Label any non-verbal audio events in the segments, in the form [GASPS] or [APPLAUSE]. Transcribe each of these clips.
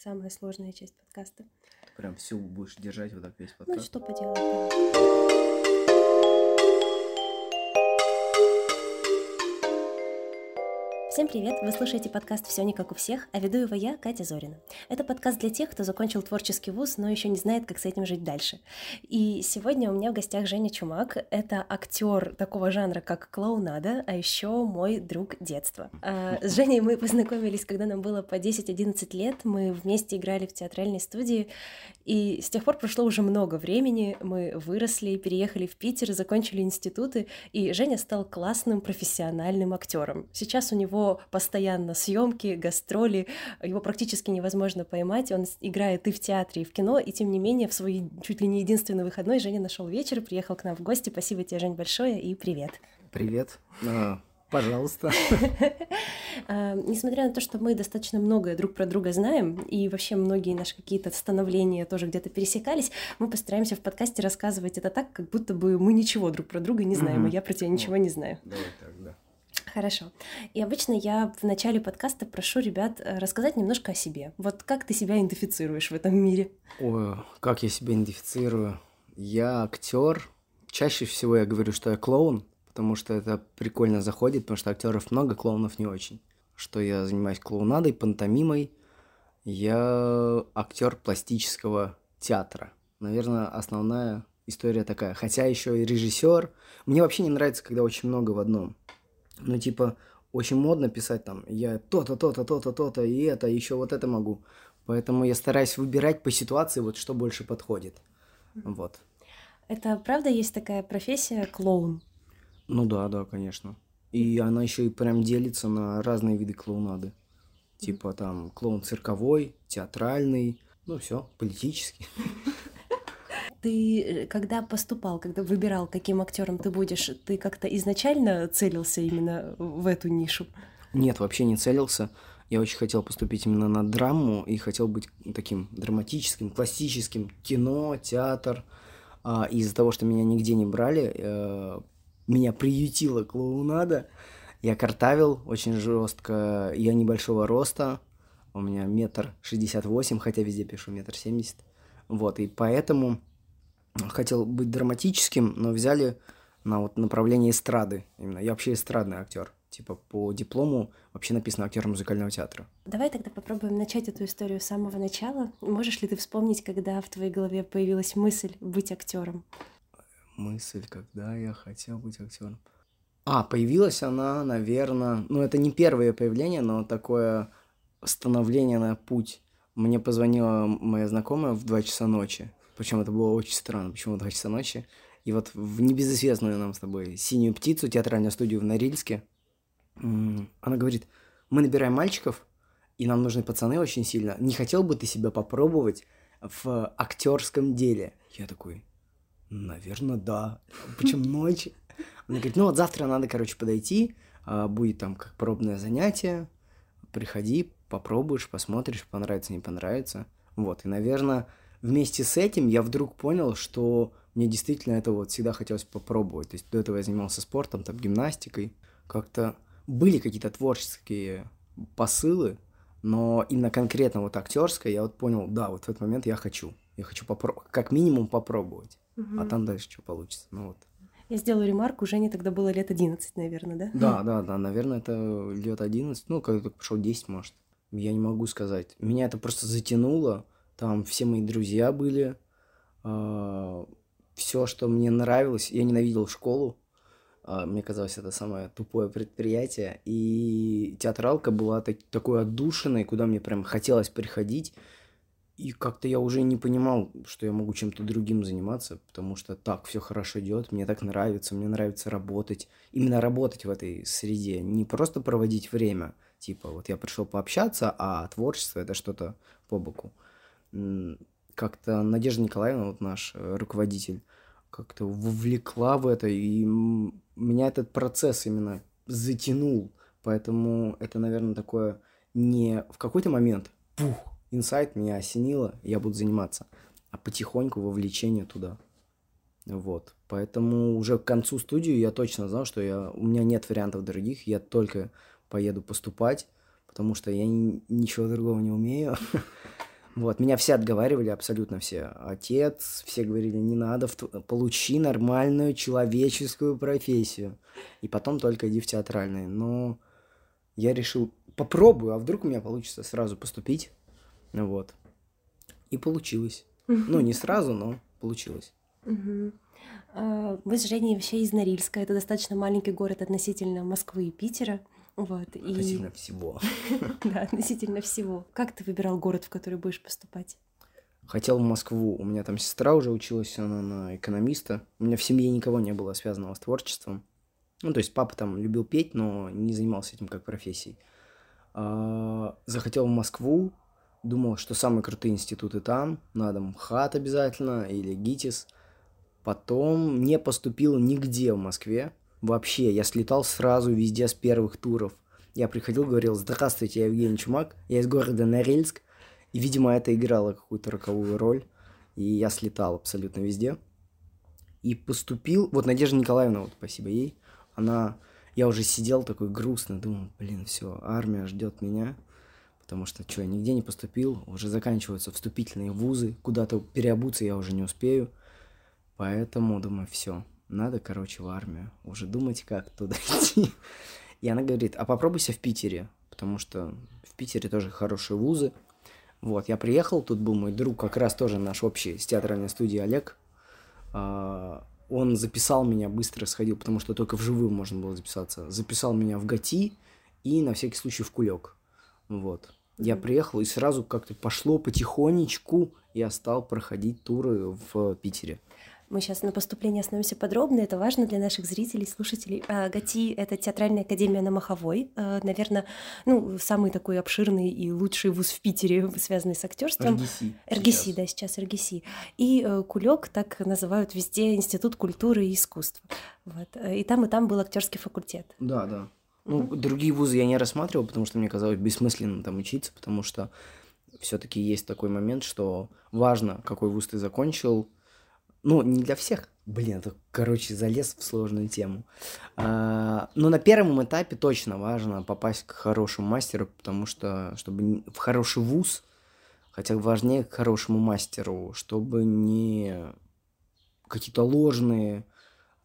самая сложная часть подкаста. Прям всю будешь держать вот так весь Ну, подкаст. что поделать. Всем привет! Вы слушаете подкаст «Все не как у всех», а веду его я, Катя Зорина. Это подкаст для тех, кто закончил творческий вуз, но еще не знает, как с этим жить дальше. И сегодня у меня в гостях Женя Чумак. Это актер такого жанра, как клоунада, а еще мой друг детства. А, С Женей мы познакомились, когда нам было по 10-11 лет. Мы вместе играли в театральной студии, и с тех пор прошло уже много времени. Мы выросли, переехали в Питер, закончили институты, и Женя стал классным профессиональным актером. Сейчас у него постоянно съемки, гастроли, его практически невозможно поймать. Он играет и в театре, и в кино, и тем не менее в свой чуть ли не единственный выходной Женя нашел вечер, приехал к нам в гости. Спасибо тебе, Жень, большое, и привет. Привет. А, пожалуйста. [LAUGHS] А, Несмотря на то, что мы достаточно многое друг про друга знаем, и вообще многие наши какие-то становления тоже где-то пересекались, мы постараемся в подкасте рассказывать это так, как будто бы мы ничего друг про друга не знаем, и я про тебя ничего не знаю. Давай так, да. Хорошо. И обычно я в начале подкаста прошу ребят э, рассказать немножко о себе. Вот как ты себя идентифицируешь в этом мире? Ой, как я себя идентифицирую? Я актер. Чаще всего я говорю, что я клоун, потому что это прикольно заходит, потому что актеров много, клоунов не очень. Что я занимаюсь клоунадой, пантомимой. Я актер пластического театра. Наверное, основная история такая. Хотя еще и режиссер. Мне вообще не нравится, когда очень много в одном. Ну, типа, очень модно писать там, я то-то, то-то, то-то, то-то, и это, еще вот это могу. Поэтому я стараюсь выбирать по ситуации, вот что больше подходит. Вот. Это правда есть такая профессия клоун? Ну да, да, конечно. И она еще и прям делится на разные виды клоунады. Типа там клоун цирковой, театральный, ну все, политический. [LAUGHS] Ты э, когда поступал, когда выбирал, каким актером ты будешь, ты как-то изначально целился именно в эту нишу? Нет, вообще не целился. Я очень хотел поступить именно на драму и хотел быть таким драматическим, классическим, кино, театр. А из-за того, что меня нигде не брали, э, меня приютила клоунада. Я картавил очень жестко. Я небольшого роста. У меня метр шестьдесят восемь, хотя везде пишу метр семьдесят. Вот, и поэтому хотел быть драматическим, но взяли на вот направление эстрады. Именно я вообще эстрадный актер. Типа по диплому вообще написано актер музыкального театра. Давай тогда попробуем начать эту историю с самого начала. Можешь ли ты вспомнить, когда в твоей голове появилась мысль быть актером? Мысль, когда я хотел быть актером. А, появилась она, наверное, ну это не первое появление, но такое становление на путь. Мне позвонила моя знакомая в 2 часа ночи. Причем это было очень странно, почему в 2 часа ночи. И вот в небезызвестную нам с тобой «Синюю птицу», театральную студию в Норильске, она говорит, мы набираем мальчиков, и нам нужны пацаны очень сильно. Не хотел бы ты себя попробовать в актерском деле? Я такой, наверное, да. Почему [LAUGHS] ночь? Она говорит, ну вот завтра надо, короче, подойти, а, будет там как пробное занятие, приходи, попробуешь, посмотришь, понравится, не понравится. Вот, и, наверное, вместе с этим я вдруг понял, что мне действительно это вот всегда хотелось попробовать. То есть до этого я занимался спортом, там, гимнастикой. Как-то были какие-то творческие посылы, но именно конкретно вот актерское я вот понял, да, вот в этот момент я хочу. Я хочу попро- как минимум попробовать, а там дальше что получится. Ну вот. Я сделаю ремарку, Жене тогда было лет 11, наверное, да? Да, да, да, наверное, это лет 11, ну, когда только пошел 10, может. Я не могу сказать. Меня это просто затянуло. Там все мои друзья были. все, что мне нравилось. Я ненавидел школу. А, Мне казалось, это самое тупое предприятие. И театралка была так- такой отдушиной, куда мне прям хотелось приходить. И как-то я уже не понимал, что я могу чем-то другим заниматься, потому что так все хорошо идет, мне так нравится, мне нравится работать. Именно работать в этой среде, не просто проводить время. Типа, вот я пришел пообщаться, а творчество это что-то по боку. Как-то Надежда Николаевна, вот наш э, руководитель, как-то вовлекла в это, и меня этот процесс именно затянул. Поэтому это, наверное, такое не в какой-то момент, пух, инсайт меня осенило, я буду заниматься, а потихоньку вовлечение туда. Вот. Поэтому уже к концу студии я точно знал, что я, у меня нет вариантов других, я только поеду поступать, потому что я ни- ничего другого не умею. [LAUGHS] Вот, меня все отговаривали, абсолютно все. Отец, все говорили, не надо, получи нормальную человеческую профессию. И потом только иди в театральный. Но я решил, попробую, а вдруг у меня получится сразу поступить. Вот. И получилось. Ну, не сразу, но получилось. А, мы с Женей вообще из Норильска. Это достаточно маленький город относительно Москвы и Питера. Вот, и... Относительно всего. [LAUGHS] да, относительно всего. Как ты выбирал город, в который будешь поступать? Хотел в Москву. У меня там сестра уже училась, она на экономиста. У меня в семье никого не было связанного с творчеством. Ну, то есть папа там любил петь, но не занимался этим как профессией. А, захотел в Москву, думал, что самые крутые институты там, надо МХАТ обязательно или ГИТИС. Потом не поступил нигде в Москве, Вообще, я слетал сразу везде с первых туров. Я приходил, говорил, здравствуйте, я Евгений Чумак, я из города Норильск. И, видимо, это играло какую-то роковую роль. И я слетал абсолютно везде. И поступил... Вот Надежда Николаевна, вот спасибо ей, она... Я уже сидел такой грустный, думал, блин, все, армия ждет меня. Потому что, что, я нигде не поступил, уже заканчиваются вступительные вузы, куда-то переобуться я уже не успею. Поэтому, думаю, все, надо, короче, в армию. Уже думать, как туда [LAUGHS] идти. И она говорит, а попробуйся в Питере, потому что в Питере тоже хорошие вузы. Вот, я приехал, тут был мой друг, как раз тоже наш общий с театральной студии Олег. А, он записал меня, быстро сходил, потому что только вживую можно было записаться. Записал меня в ГАТИ и на всякий случай в Кулек. Вот. Я приехал, и сразу как-то пошло потихонечку, я стал проходить туры в Питере. Мы сейчас на поступление остановимся подробно, это важно для наших зрителей, слушателей. А, ГАТИ — это театральная академия на Маховой, а, наверное, ну, самый такой обширный и лучший вуз в Питере, связанный с актерством. РГСИ. РГСИ, да, сейчас РГСИ. И э, Кулек так называют везде Институт культуры и искусств. Вот. И там, и там был актерский факультет. Да, да. Ну, mm-hmm. другие вузы я не рассматривал, потому что мне казалось бессмысленно там учиться, потому что все-таки есть такой момент, что важно, какой вуз ты закончил, ну, не для всех. Блин, это, короче, залез в сложную тему. А, но на первом этапе точно важно попасть к хорошему мастеру, потому что, чтобы в хороший вуз, хотя важнее к хорошему мастеру, чтобы не какие-то ложные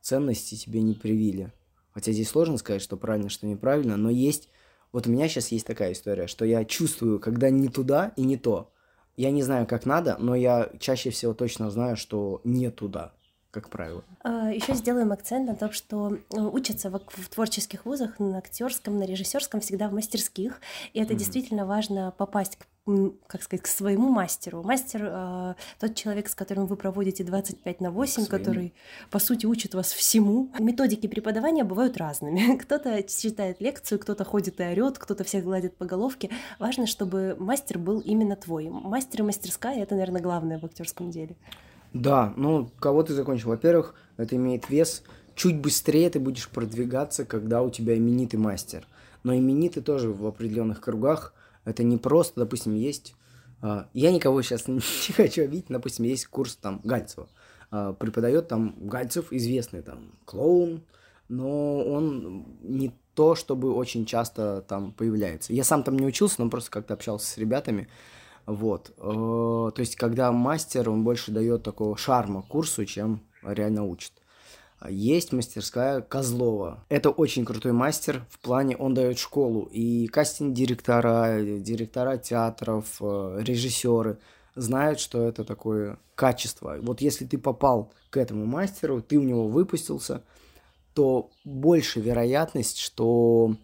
ценности тебе не привили. Хотя здесь сложно сказать, что правильно, что неправильно, но есть... Вот у меня сейчас есть такая история, что я чувствую, когда не туда и не то. Я не знаю, как надо, но я чаще всего точно знаю, что не туда, как правило. А, Еще сделаем акцент на том, что э, учатся в, в творческих вузах на актерском, на режиссерском всегда в мастерских, и это mm-hmm. действительно важно попасть к как сказать, к своему мастеру. Мастер э, тот человек, с которым вы проводите 25 на 8, который, по сути, учит вас всему. Методики преподавания бывают разными. [LAUGHS] Кто-то читает лекцию, кто-то ходит и орет, кто-то всех гладит по головке. Важно, чтобы мастер был именно твой. Мастер и мастерская это, наверное, главное в актерском деле. Да, ну, кого ты закончил? Во-первых, это имеет вес. Чуть быстрее ты будешь продвигаться, когда у тебя именитый мастер. Но именитый тоже в определенных кругах – это не просто, допустим, есть... А, я никого сейчас [LAUGHS] не хочу обидеть, допустим, есть курс там Гальцева. А, преподает там Гальцев, известный там клоун, но он не то, чтобы очень часто там появляется. Я сам там не учился, но просто как-то общался с ребятами. Вот. Э, то есть, когда мастер, он больше дает такого шарма курсу, чем реально учит. Есть мастерская Козлова. Это очень крутой мастер в плане, он дает школу. И кастинг-директора, директора театров, э, режиссеры знают, что это такое качество. Вот если ты попал к этому мастеру, ты у него выпустился, то больше вероятность, что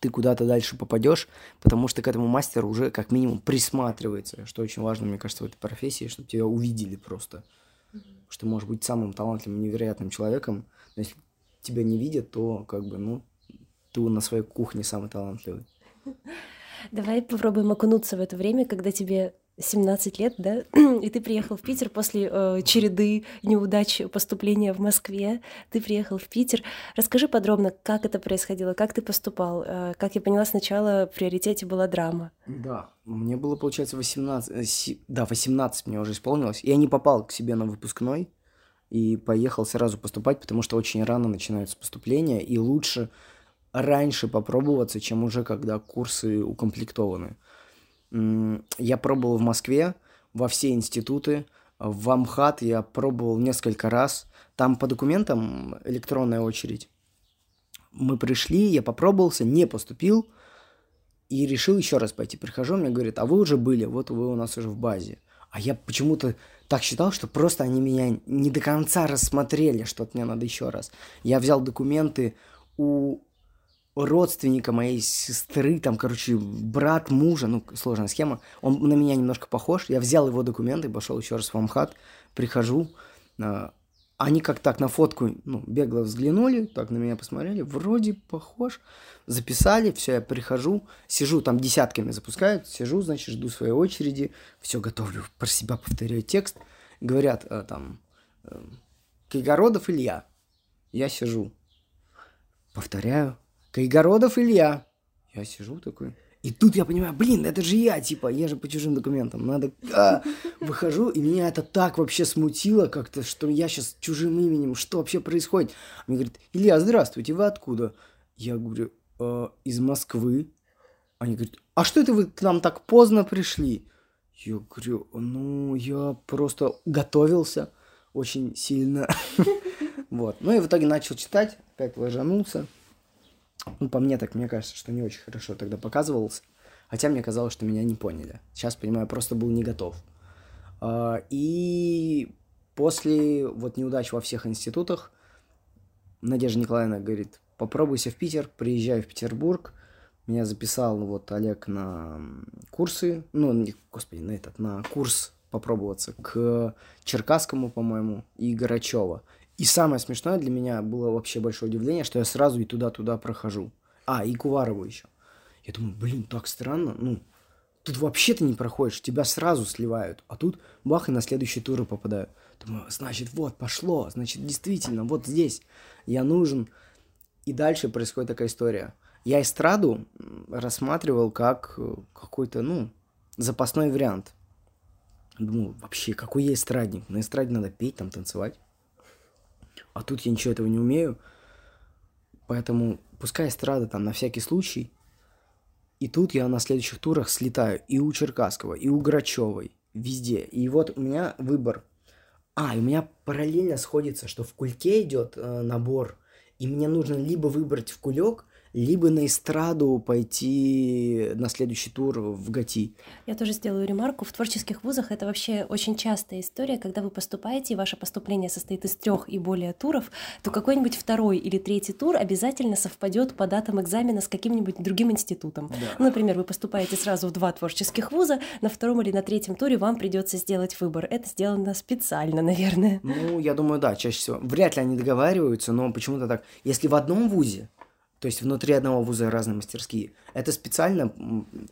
ты куда-то дальше попадешь, потому что к этому мастеру уже как минимум присматривается, что очень важно, мне кажется, в этой профессии, чтобы тебя увидели просто что можешь быть самым талантливым, невероятным человеком, но если тебя не видят, то как бы, ну, ты на своей кухне самый талантливый. Давай попробуем окунуться в это время, когда тебе 17 лет, да, [CLEARS THROAT] и ты приехал в Питер после э, череды неудач поступления в Москве. Ты приехал в Питер. Расскажи подробно, как это происходило, как ты поступал. Э, как я поняла, сначала в приоритете была драма. Да, мне было, получается, 18... Э, да, 18 мне уже исполнилось. Я не попал к себе на выпускной и поехал сразу поступать, потому что очень рано начинаются поступления, и лучше раньше попробоваться, чем уже когда курсы укомплектованы. Я пробовал в Москве, во все институты, в Амхат я пробовал несколько раз. Там по документам электронная очередь. Мы пришли, я попробовался, не поступил и решил еще раз пойти. Прихожу, мне говорят, а вы уже были, вот вы у нас уже в базе. А я почему-то так считал, что просто они меня не до конца рассмотрели, что мне надо еще раз. Я взял документы у родственника моей сестры, там, короче, брат мужа, ну, сложная схема, он на меня немножко похож, я взял его документы, пошел еще раз в Амхат, прихожу, а, они как так на фотку, ну, бегло взглянули, так на меня посмотрели, вроде похож, записали, все, я прихожу, сижу, там десятками запускают, сижу, значит, жду своей очереди, все готовлю, про себя повторяю текст, говорят, а, там, э, Кайгородов Илья, я сижу, повторяю, Кайгородов Илья. Я сижу такой. И тут я понимаю, блин, это же я, типа, я же по чужим документам. Надо... А, выхожу, и меня это так вообще смутило как-то, что я сейчас чужим именем, что вообще происходит? Мне говорит, Илья, здравствуйте, вы откуда? Я говорю, э, из Москвы. Они говорят, а что это вы к нам так поздно пришли? Я говорю, ну, я просто готовился очень сильно. [LAUGHS] Вот. Ну и в итоге начал читать, опять ложанулся. Ну, по мне так, мне кажется, что не очень хорошо тогда показывался. Хотя мне казалось, что меня не поняли. Сейчас, понимаю, просто был не готов. А, и после вот неудач во всех институтах Надежда Николаевна говорит, попробуйся в Питер, приезжай в Петербург. Меня записал вот Олег на курсы, ну, господи, на этот, на курс попробоваться к Черкасскому, по-моему, и Горачева. И самое смешное для меня было вообще большое удивление, что я сразу и туда-туда прохожу. А, и Куварову еще. Я думаю, блин, так странно. Ну, тут вообще ты не проходишь, тебя сразу сливают. А тут бах, и на следующие туры попадаю. Думаю, значит, вот, пошло. Значит, действительно, вот здесь я нужен. И дальше происходит такая история. Я эстраду рассматривал как э, какой-то, ну, запасной вариант. Думаю, вообще, какой я эстрадник? На эстраде надо петь, там, танцевать. А тут я ничего этого не умею. Поэтому пускай эстрада там на всякий случай. И тут я на следующих турах слетаю и у Черкасского, и у Грачевой, везде. И вот у меня выбор. А, и у меня параллельно сходится, что в кульке идет э, набор, и мне нужно либо выбрать в кулек, либо на эстраду пойти на следующий тур в ГАТИ. Я тоже сделаю ремарку. В творческих вузах это вообще очень частая история, когда вы поступаете, и ваше поступление состоит из трех и более туров, то какой-нибудь второй или третий тур обязательно совпадет по датам экзамена с каким-нибудь другим институтом. Да. Ну, например, вы поступаете сразу в два творческих вуза, на втором или на третьем туре вам придется сделать выбор. Это сделано специально, наверное. Ну, я думаю, да, чаще всего. Вряд ли они договариваются, но почему-то так. Если в одном вузе то есть внутри одного вуза разные мастерские. Это специально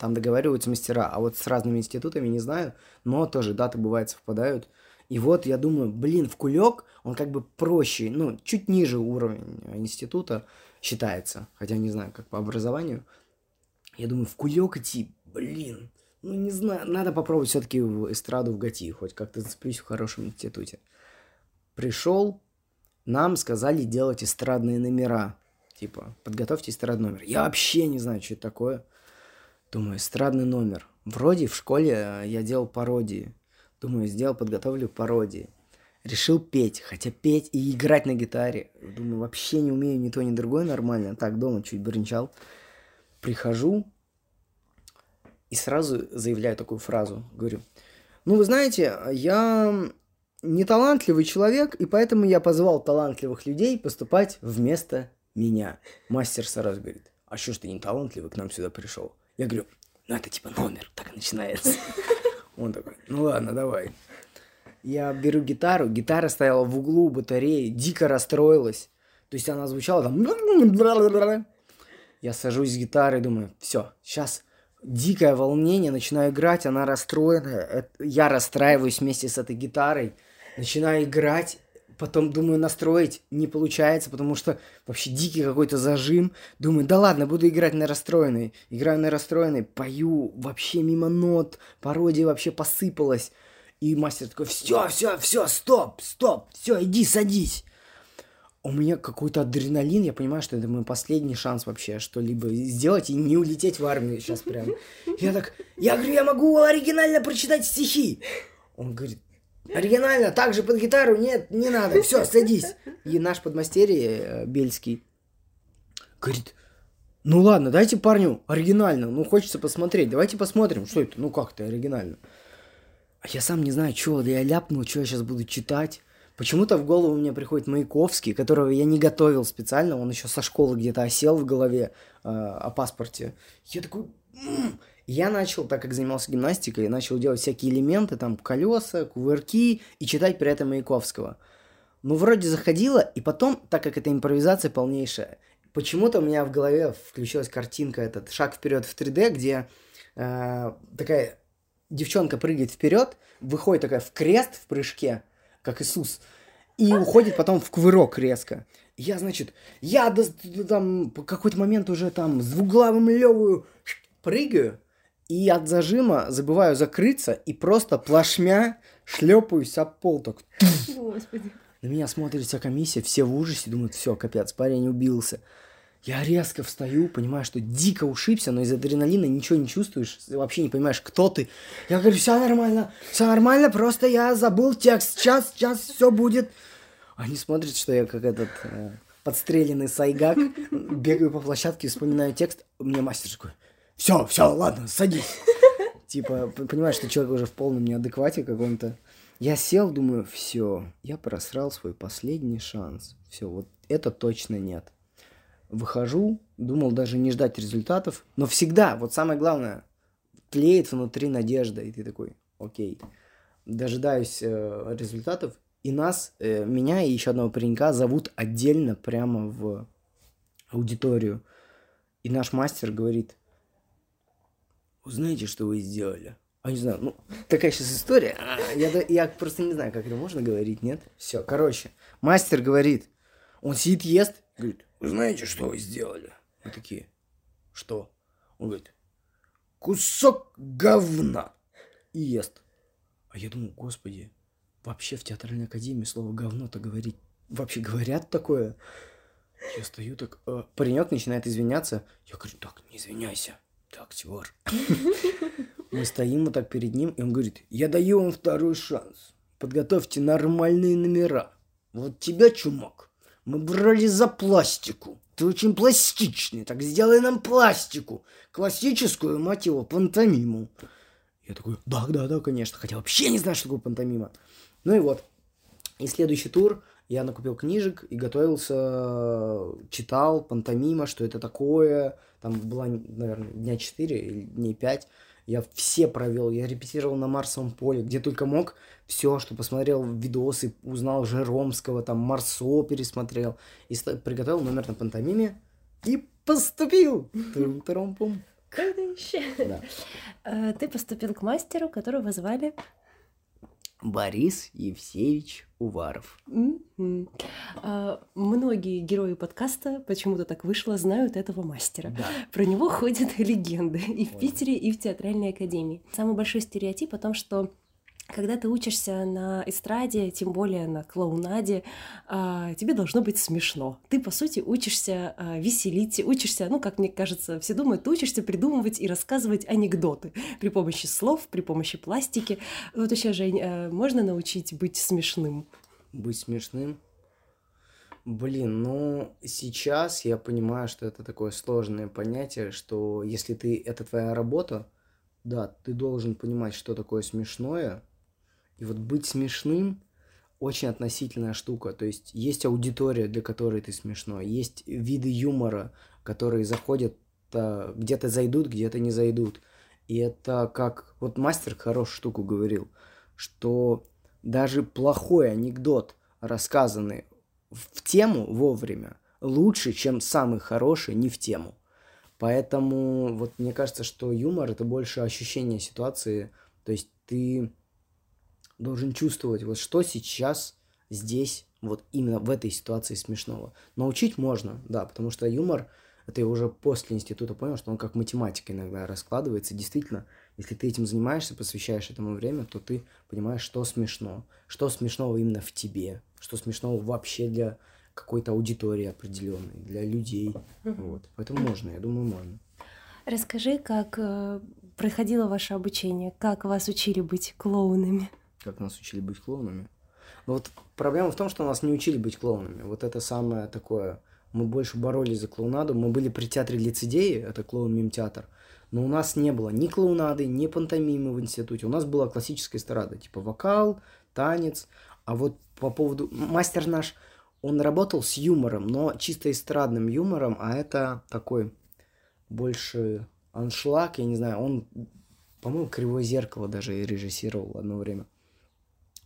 там договариваются мастера, а вот с разными институтами не знаю, но тоже даты бывают совпадают. И вот я думаю, блин, в кулек он как бы проще, ну, чуть ниже уровень института считается, хотя не знаю, как по образованию. Я думаю, в кулек идти, блин, ну не знаю, надо попробовать все-таки в эстраду в ГАТИ, хоть как-то зацеплюсь в хорошем институте. Пришел, нам сказали делать эстрадные номера Типа, подготовьте эстрадный номер. Я вообще не знаю, что это такое. Думаю, эстрадный номер. Вроде в школе э, я делал пародии. Думаю, сделал, подготовлю пародии. Решил петь, хотя петь и играть на гитаре. Думаю, вообще не умею ни то, ни другое нормально. Так, дома чуть бренчал. Прихожу и сразу заявляю такую фразу. Говорю, ну, вы знаете, я не талантливый человек, и поэтому я позвал талантливых людей поступать вместо меня. Мастер сразу говорит, а что ж ты не талантливый к нам сюда пришел? Я говорю, ну это типа номер, так и начинается. [LAUGHS] Он такой, ну ладно, давай. Я беру гитару, гитара стояла в углу батареи, дико расстроилась. То есть она звучала там... Я сажусь с гитарой, думаю, все, сейчас дикое волнение, начинаю играть, она расстроена, я расстраиваюсь вместе с этой гитарой, начинаю играть, Потом думаю настроить, не получается, потому что вообще дикий какой-то зажим. Думаю, да ладно, буду играть на расстроенной. Играю на расстроенной, пою вообще мимо нот, пародия вообще посыпалась. И мастер такой, все, все, все, стоп, стоп, все, иди садись. у меня какой-то адреналин, я понимаю, что это мой последний шанс вообще что-либо сделать и не улететь в армию сейчас прям. Я так, я говорю, я могу оригинально прочитать стихи. Он говорит, оригинально, так же под гитару, нет, не надо, все, садись. И наш подмастерье э, Бельский говорит, ну ладно, дайте парню оригинально, ну хочется посмотреть, давайте посмотрим, что это, ну как это оригинально. А я сам не знаю, что я ляпнул, что я сейчас буду читать. Почему-то в голову мне приходит Маяковский, которого я не готовил специально, он еще со школы где-то осел в голове э, о паспорте. Я такой... М-м". Я начал, так как занимался гимнастикой, начал делать всякие элементы, там, колеса, кувырки, и читать при этом Маяковского. Ну, вроде заходило, и потом, так как это импровизация полнейшая, почему-то у меня в голове включилась картинка, этот шаг вперед в 3D, где э, такая девчонка прыгает вперед, выходит такая в крест в прыжке, как Иисус, и уходит потом в кувырок резко. Я, значит, я до, там какой-то момент уже там с двуглавым левую прыгаю, и от зажима забываю закрыться, и просто плашмя шлепаюсь об пол так. Господи. На меня смотрит вся комиссия, все в ужасе, думают, все, капец, парень убился. Я резко встаю, понимаю, что дико ушибся, но из адреналина ничего не чувствуешь, вообще не понимаешь, кто ты. Я говорю, все нормально, все нормально, просто я забыл текст, сейчас, сейчас все будет. Они смотрят, что я как этот э, подстреленный сайгак, бегаю по площадке, вспоминаю текст, мне мастер такой, все, все, ладно, садись. [LAUGHS] Типа, понимаешь, что человек уже в полном неадеквате каком-то. Я сел, думаю, все, я просрал свой последний шанс. Все, вот это точно нет выхожу, думал даже не ждать результатов, но всегда, вот самое главное, тлеет внутри надежда, и ты такой, окей, дожидаюсь э, результатов, и нас, э, меня и еще одного паренька зовут отдельно прямо в аудиторию, и наш мастер говорит, узнаете, что вы сделали? А не знаю, ну, такая сейчас история. А, я, я просто не знаю, как это можно говорить, нет? Все, короче, мастер говорит, он сидит, ест, говорит, вы знаете, что вы сделали? Мы такие, что? Он говорит, кусок говна. И ест. А я думаю, господи, вообще в театральной академии слово говно-то говорить, вообще говорят такое? Я стою так, э, паренек начинает извиняться. Я говорю, так, не извиняйся. Так, Тимур. [LAUGHS] Мы стоим вот так перед ним, и он говорит, я даю вам второй шанс. Подготовьте нормальные номера. Вот тебя, чумак, мы брали за пластику. Ты очень пластичный, так сделай нам пластику. Классическую, мать его, пантомиму. Я такой, да, да, да, конечно. Хотя вообще не знаю, что такое пантомима. Ну и вот. И следующий тур я накупил книжек и готовился, читал пантомима, что это такое. Там было, наверное, дня 4 или дней 5. Я все провел, я репетировал на Марсовом поле, где только мог. Все, что посмотрел видосы, узнал Жеромского, там Марсо пересмотрел. И приготовил номер на пантомиме. И поступил! Трум-трум-пум. Э, ты поступил к мастеру, которого звали Борис Евсеевич Уваров. Mm-hmm. А, многие герои подкаста, почему-то так вышло, знают этого мастера. Да. Про него ходят [LAUGHS] легенды и в Питере, и в театральной академии. Самый большой стереотип о том, что когда ты учишься на эстраде, тем более на клоунаде, а, тебе должно быть смешно. Ты, по сути, учишься а, веселить, учишься, ну, как мне кажется, все думают, ты учишься придумывать и рассказывать анекдоты при помощи слов, при помощи пластики. Вот вообще, Жень, а, можно научить быть смешным? Быть смешным? Блин, ну сейчас я понимаю, что это такое сложное понятие, что если ты это твоя работа, да, ты должен понимать, что такое смешное, и вот быть смешным очень относительная штука. То есть есть аудитория, для которой ты смешной, есть виды юмора, которые заходят, а, где-то зайдут, где-то не зайдут. И это как... Вот мастер хорошую штуку говорил, что даже плохой анекдот, рассказанный в тему вовремя, лучше, чем самый хороший не в тему. Поэтому вот мне кажется, что юмор это больше ощущение ситуации. То есть ты должен чувствовать, вот что сейчас здесь, вот именно в этой ситуации смешного. Научить можно, да, потому что юмор, это я уже после института понял, что он как математика иногда раскладывается. Действительно, если ты этим занимаешься, посвящаешь этому время, то ты понимаешь, что смешно, что смешного именно в тебе, что смешного вообще для какой-то аудитории определенной, для людей. Вот. Поэтому можно, я думаю, можно. Расскажи, как э, проходило ваше обучение, как вас учили быть клоунами? Как нас учили быть клоунами? Ну вот проблема в том, что нас не учили быть клоунами. Вот это самое такое... Мы больше боролись за клоунаду. Мы были при театре лицедеи, это клоун-мим-театр. Но у нас не было ни клоунады, ни пантомимы в институте. У нас была классическая эстрада, типа вокал, танец. А вот по поводу... Мастер наш, он работал с юмором, но чисто эстрадным юмором, а это такой больше аншлаг, я не знаю, он, по-моему, «Кривое зеркало» даже режиссировал одно время.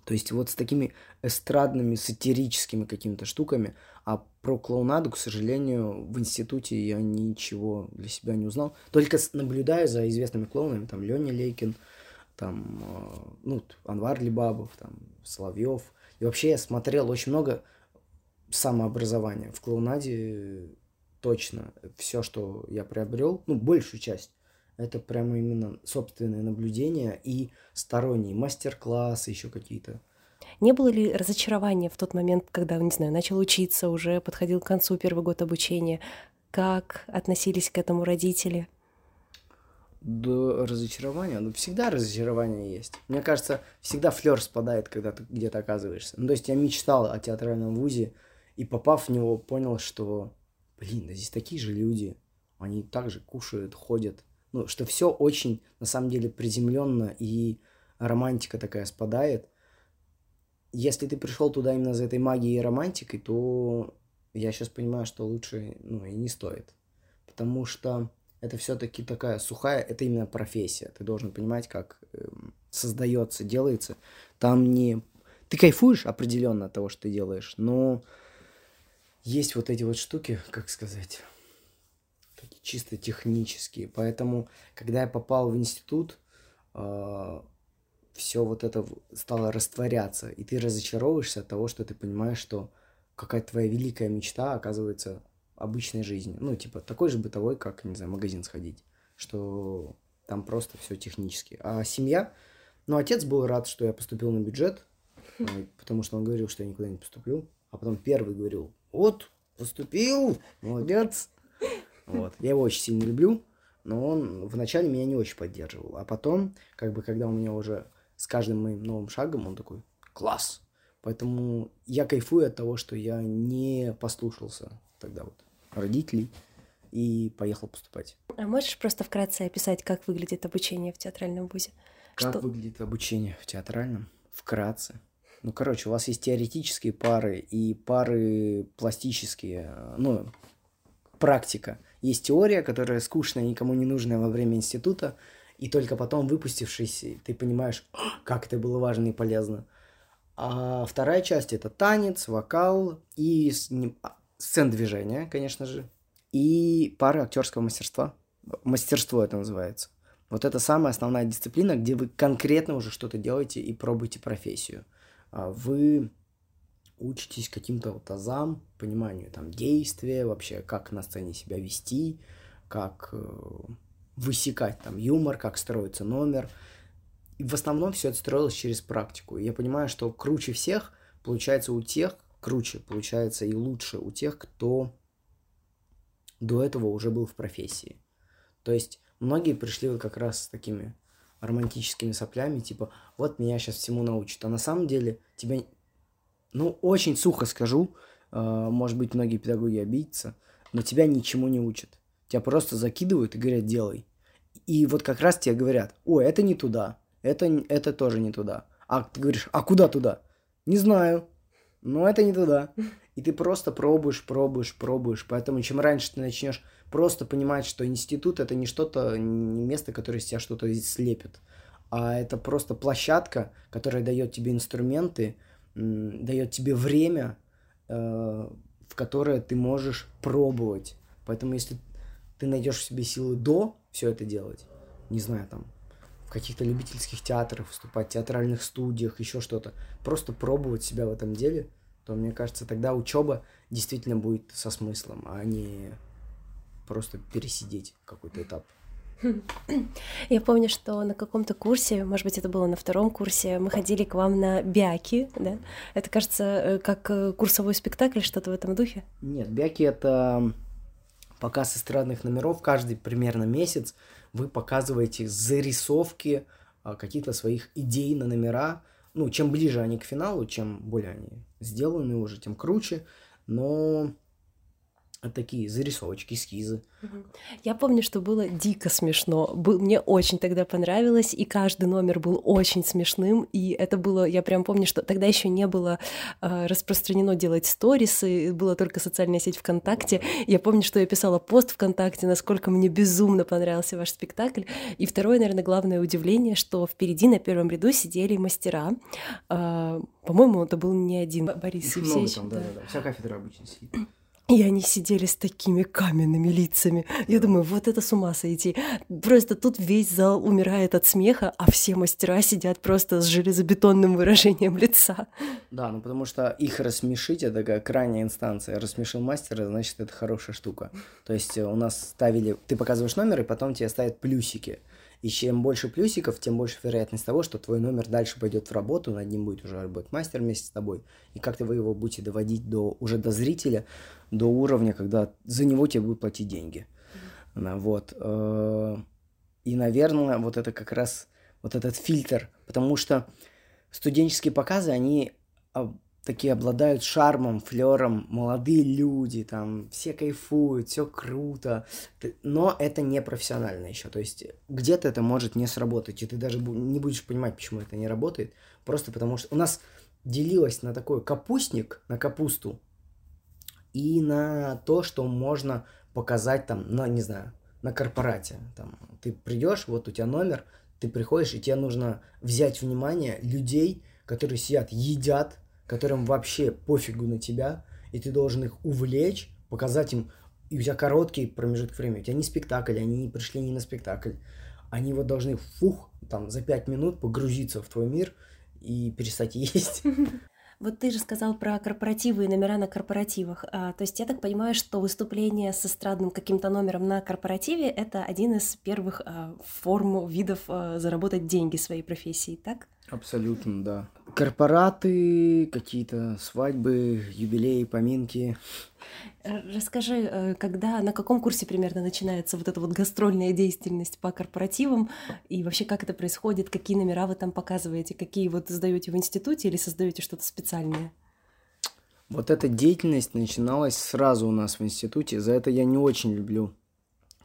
То есть вот с такими эстрадными, сатирическими какими-то штуками. А про клоунаду, к сожалению, в институте я ничего для себя не узнал. Только наблюдая за известными клоунами, там Леня Лейкин, там, э, ну, Анвар Либабов, там, Соловьев. И вообще я смотрел очень много самообразования. В клоунаде точно все, что я приобрел, ну, большую часть, это прямо именно собственные наблюдения и сторонние мастер-классы, еще какие-то. Не было ли разочарования в тот момент, когда, не знаю, начал учиться, уже подходил к концу первый год обучения? Как относились к этому родители? До разочарования, ну всегда разочарование есть. Мне кажется, всегда флер спадает, когда ты где-то оказываешься. Ну, то есть я мечтал о театральном вузе, и попав в него, понял, что, блин, да здесь такие же люди, они также кушают, ходят, ну, что все очень, на самом деле, приземленно, и романтика такая спадает. Если ты пришел туда именно за этой магией и романтикой, то я сейчас понимаю, что лучше, ну, и не стоит. Потому что это все-таки такая сухая, это именно профессия. Ты должен понимать, как э, создается, делается. Там не... Ты кайфуешь определенно от того, что ты делаешь, но есть вот эти вот штуки, как сказать, чисто технические. Поэтому, когда я попал в институт, э, все вот это стало растворяться, и ты разочаровываешься от того, что ты понимаешь, что какая-то твоя великая мечта оказывается обычной жизнью. Ну, типа, такой же бытовой, как, не знаю, магазин сходить. Что там просто все технически. А семья, ну, отец был рад, что я поступил на бюджет, э, потому что он говорил, что я никуда не поступлю. А потом первый говорил, вот, поступил, молодец. Вот. Я его очень сильно люблю, но он вначале меня не очень поддерживал. А потом, как бы, когда у меня уже с каждым моим новым шагом, он такой, класс. Поэтому я кайфую от того, что я не послушался тогда вот родителей и поехал поступать. А можешь просто вкратце описать, как выглядит обучение в театральном вузе? Как что... выглядит обучение в театральном? Вкратце. Ну, короче, у вас есть теоретические пары и пары пластические, ну, практика. Есть теория, которая скучная, никому не нужная во время института, и только потом, выпустившись, ты понимаешь, [GASPS] как это было важно и полезно. А вторая часть – это танец, вокал и а, сцен движения, конечно же, и пары актерского мастерства. Мастерство это называется. Вот это самая основная дисциплина, где вы конкретно уже что-то делаете и пробуете профессию. А вы учитесь каким-то вот азам, пониманию там действия, вообще как на сцене себя вести, как э, высекать там юмор, как строится номер. И в основном все это строилось через практику. Я понимаю, что круче всех получается у тех, круче получается и лучше у тех, кто до этого уже был в профессии. То есть многие пришли вот как раз с такими романтическими соплями, типа, вот меня сейчас всему научат. А на самом деле тебя ну, очень сухо скажу, э, может быть, многие педагоги обидятся, но тебя ничему не учат. Тебя просто закидывают и говорят, делай. И вот как раз тебе говорят, ой, это не туда, это, это тоже не туда. А ты говоришь, а куда туда? Не знаю, но это не туда. И ты просто пробуешь, пробуешь, пробуешь. Поэтому чем раньше ты начнешь просто понимать, что институт это не что-то, не место, которое из тебя что-то слепит, а это просто площадка, которая дает тебе инструменты, дает тебе время, э, в которое ты можешь пробовать. Поэтому если ты найдешь в себе силы до все это делать, не знаю, там, в каких-то любительских театрах выступать, театральных студиях, еще что-то, просто пробовать себя в этом деле, то, мне кажется, тогда учеба действительно будет со смыслом, а не просто пересидеть какой-то этап. [LAUGHS] Я помню, что на каком-то курсе, может быть, это было на втором курсе, мы ходили к вам на бяки, да? Это, кажется, э, как э, курсовой спектакль, что-то в этом духе? Нет, бяки — это показ эстрадных номеров каждый примерно месяц. Вы показываете зарисовки а, каких-то своих идей на номера. Ну, чем ближе они к финалу, чем более они сделаны уже, тем круче. Но такие зарисовочки, эскизы. Я помню, что было дико смешно. Был, мне очень тогда понравилось, и каждый номер был очень смешным. И это было, я прям помню, что тогда еще не было э, распространено делать сторисы, была только социальная сеть ВКонтакте. Я помню, что я писала пост ВКонтакте, насколько мне безумно понравился ваш спектакль. И второе, наверное, главное удивление, что впереди на первом ряду сидели мастера. Э, по-моему, это был не один Борис Евсеевич. Там, да, да, да. Вся кафедра обычно сидит. И они сидели с такими каменными лицами. Я думаю, вот это с ума сойти. Просто тут весь зал умирает от смеха, а все мастера сидят просто с железобетонным выражением лица. Да, ну потому что их рассмешить это такая крайняя инстанция. Рассмешил мастера, значит, это хорошая штука. То есть у нас ставили... Ты показываешь номер, и потом тебе ставят плюсики. И чем больше плюсиков, тем больше вероятность того, что твой номер дальше пойдет в работу, над ним будет уже работать мастер вместе с тобой. И как-то вы его будете доводить до, уже до зрителя, до уровня, когда за него тебе будут платить деньги. Mm-hmm. Вот. Э, и, наверное, вот это как раз вот этот фильтр, потому что студенческие показы, они такие обладают шармом, флером, молодые люди, там все кайфуют, все круто, но это не профессионально еще, то есть где-то это может не сработать, и ты даже не будешь понимать, почему это не работает, просто потому что у нас делилось на такой капустник, на капусту, и на то, что можно показать там, на, не знаю, на корпорате, там, ты придешь, вот у тебя номер, ты приходишь, и тебе нужно взять внимание людей, которые сидят, едят, которым вообще пофигу на тебя, и ты должен их увлечь, показать им, и у тебя короткий промежуток времени, у тебя не спектакль, они не пришли не на спектакль, они вот должны, фух, там, за пять минут погрузиться в твой мир и перестать есть. [LAUGHS] Вот ты же сказал про корпоративы и номера на корпоративах. А, то есть я так понимаю, что выступление с эстрадным каким-то номером на корпоративе — это один из первых а, форм, видов а, заработать деньги своей профессии, так? Абсолютно, да. Корпораты, какие-то свадьбы, юбилеи, поминки. Расскажи, э, когда, на каком курсе примерно начинается вот эта вот гастрольная деятельность по корпоративам, и вообще как это происходит, какие номера вы там показываете, какие вот создаете в институте или создаете что-то специальное? Вот эта деятельность начиналась сразу у нас в институте. За это я не очень люблю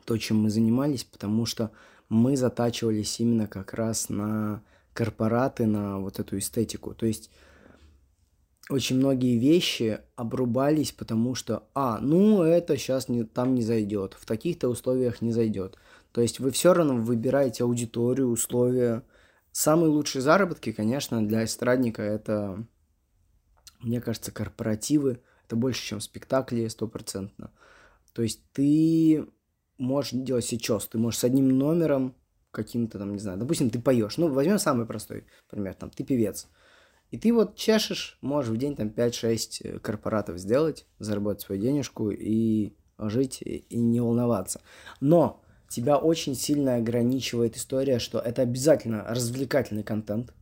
то, чем мы занимались, потому что мы затачивались именно как раз на корпораты на вот эту эстетику. То есть очень многие вещи обрубались, потому что, а, ну это сейчас не, там не зайдет, в таких-то условиях не зайдет. То есть вы все равно выбираете аудиторию, условия. Самые лучшие заработки, конечно, для эстрадника это, мне кажется, корпоративы. Это больше, чем спектакли, стопроцентно. То есть ты можешь делать сейчас, ты можешь с одним номером каким-то там, не знаю, допустим, ты поешь. Ну, возьмем самый простой пример, там, ты певец. И ты вот чешешь, можешь в день там 5-6 э, корпоратов сделать, заработать свою денежку и жить и не волноваться. Но тебя очень сильно ограничивает история, что это обязательно развлекательный контент.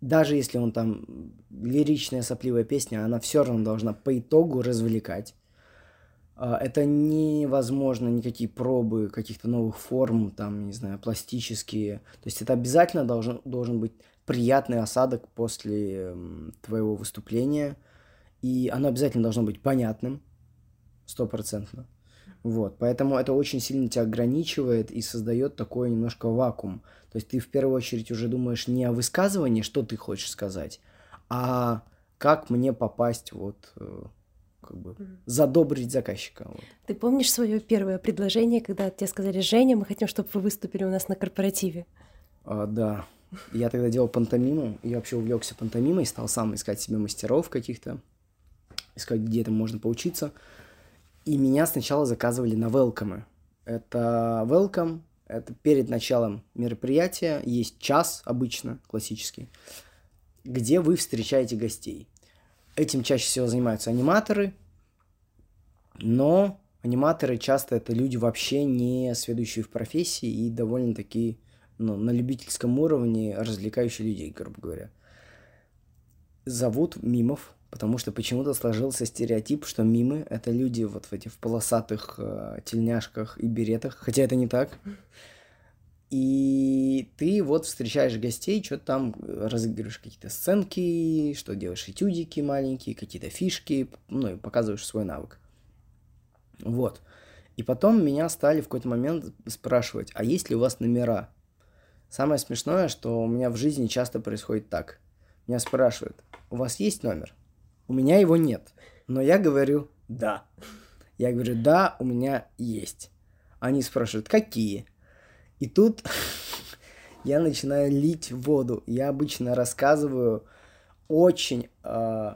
Даже если он там лиричная сопливая песня, она все равно должна по итогу развлекать. А, это невозможно никакие пробы каких-то новых форм, там, не знаю, пластические. То есть это обязательно должен, должен быть приятный осадок после твоего выступления. И оно обязательно должно быть понятным, стопроцентно. Вот, поэтому это очень сильно тебя ограничивает и создает такой немножко вакуум. То есть ты в первую очередь уже думаешь не о высказывании, что ты хочешь сказать, а как мне попасть вот э, как бы задобрить заказчика. Вот. Ты помнишь свое первое предложение, когда тебе сказали, Женя, мы хотим, чтобы вы выступили у нас на корпоративе? А, да. Я тогда делал пантомиму, я вообще увлекся пантомимой, стал сам искать себе мастеров каких-то, искать, где это можно поучиться. И меня сначала заказывали на велкомы. Это welcome, это перед началом мероприятия, есть час обычно, классический, где вы встречаете гостей. Этим чаще всего занимаются аниматоры, но аниматоры часто это люди вообще не следующие в профессии и довольно-таки ну, на любительском уровне развлекающие людей, грубо говоря. Зовут мимов, потому что почему-то сложился стереотип, что мимы — это люди вот в этих полосатых э, тельняшках и беретах, хотя это не так. И ты вот встречаешь гостей, что-то там разыгрываешь какие-то сценки, что делаешь этюдики маленькие, какие-то фишки, ну и показываешь свой навык. Вот. И потом меня стали в какой-то момент спрашивать, а есть ли у вас номера? Самое смешное, что у меня в жизни часто происходит так. Меня спрашивают, у вас есть номер? У меня его нет. Но я говорю, да. Я говорю, да, у меня есть. Они спрашивают, какие? И тут [LAUGHS] я начинаю лить воду. Я обычно рассказываю очень э,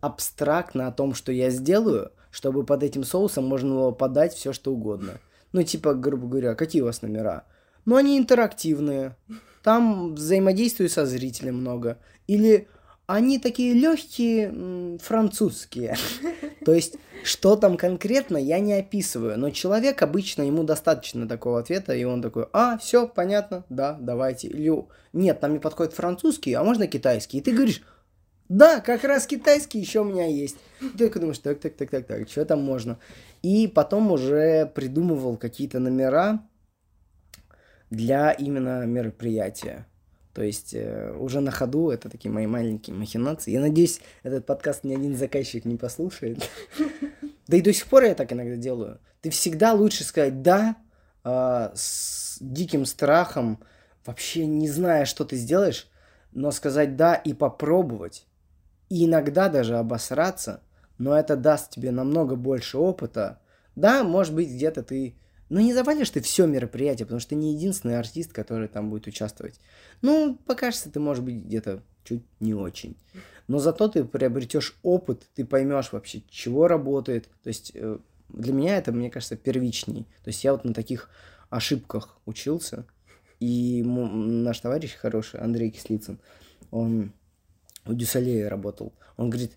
абстрактно о том, что я сделаю, чтобы под этим соусом можно было подать все, что угодно. Ну, типа, грубо говоря, какие у вас номера? Ну, они интерактивные. Там взаимодействию со зрителем много. Или они такие легкие, французские. [LAUGHS] То есть, что там конкретно, я не описываю. Но человек обычно, ему достаточно такого ответа, и он такой, а, все, понятно, да, давайте. Или, нет, там не подходит французский, а можно китайский. И ты говоришь, да, как раз китайский еще у меня есть. Ты такой думаешь, так, так, так, так, так, что там можно? И потом уже придумывал какие-то номера для именно мероприятия. То есть э, уже на ходу это такие мои маленькие махинации. Я надеюсь, этот подкаст ни один заказчик не послушает. Да и до сих пор я так иногда делаю. Ты всегда лучше сказать «да» э, с диким страхом, вообще не зная, что ты сделаешь, но сказать «да» и попробовать. И иногда даже обосраться, но это даст тебе намного больше опыта. Да, может быть, где-то ты ну, не завалишь ты все мероприятие, потому что ты не единственный артист, который там будет участвовать. Ну, покажется, ты, может быть, где-то чуть не очень. Но зато ты приобретешь опыт, ты поймешь вообще, чего работает. То есть э, для меня это, мне кажется, первичней. То есть я вот на таких ошибках учился. И наш товарищ хороший, Андрей Кислицын, он у Дюсалея работал. Он говорит,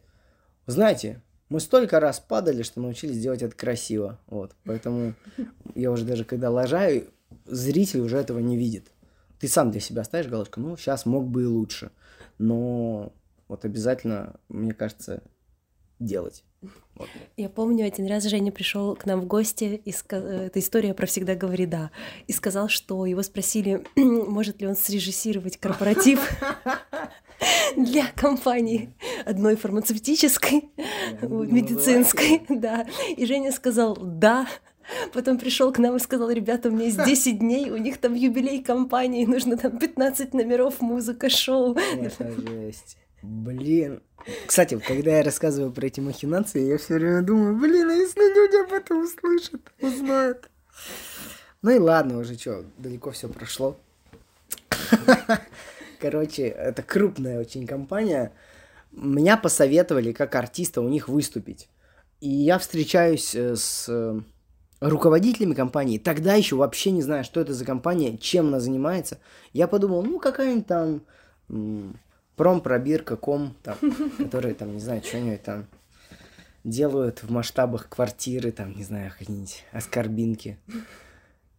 знаете, мы столько раз падали, что научились делать это красиво. Вот. Поэтому я уже даже когда лажаю, зритель уже этого не видит. Ты сам для себя ставишь галочку, ну, сейчас мог бы и лучше. Но вот обязательно, мне кажется, делать. Вот. Я помню, один раз Женя пришел к нам в гости, и сказ... эта история про «Всегда говори да», и сказал, что его спросили, [CLEARS THROAT] может ли он срежиссировать корпоратив [LAUGHS] для компании одной фармацевтической, вот, медицинской, да. И Женя сказал «да», Потом пришел к нам и сказал, ребята, у меня есть [LAUGHS] 10 дней, у них там юбилей компании, нужно там 15 номеров, музыка, шоу. Это жесть. Блин. Кстати, когда я рассказываю про эти махинации, я все время думаю, блин, а если люди об этом услышат, узнают. Ну и ладно, уже что, далеко все прошло. [LAUGHS] Короче, это крупная очень компания. Меня посоветовали как артиста у них выступить. И я встречаюсь э, с э, руководителями компании. Тогда еще вообще не знаю, что это за компания, чем она занимается. Я подумал, ну какая-нибудь там промпробирка, ком, там, [LAUGHS] которые там, не знаю, что-нибудь там делают в масштабах квартиры, там, не знаю, какие-нибудь оскорбинки.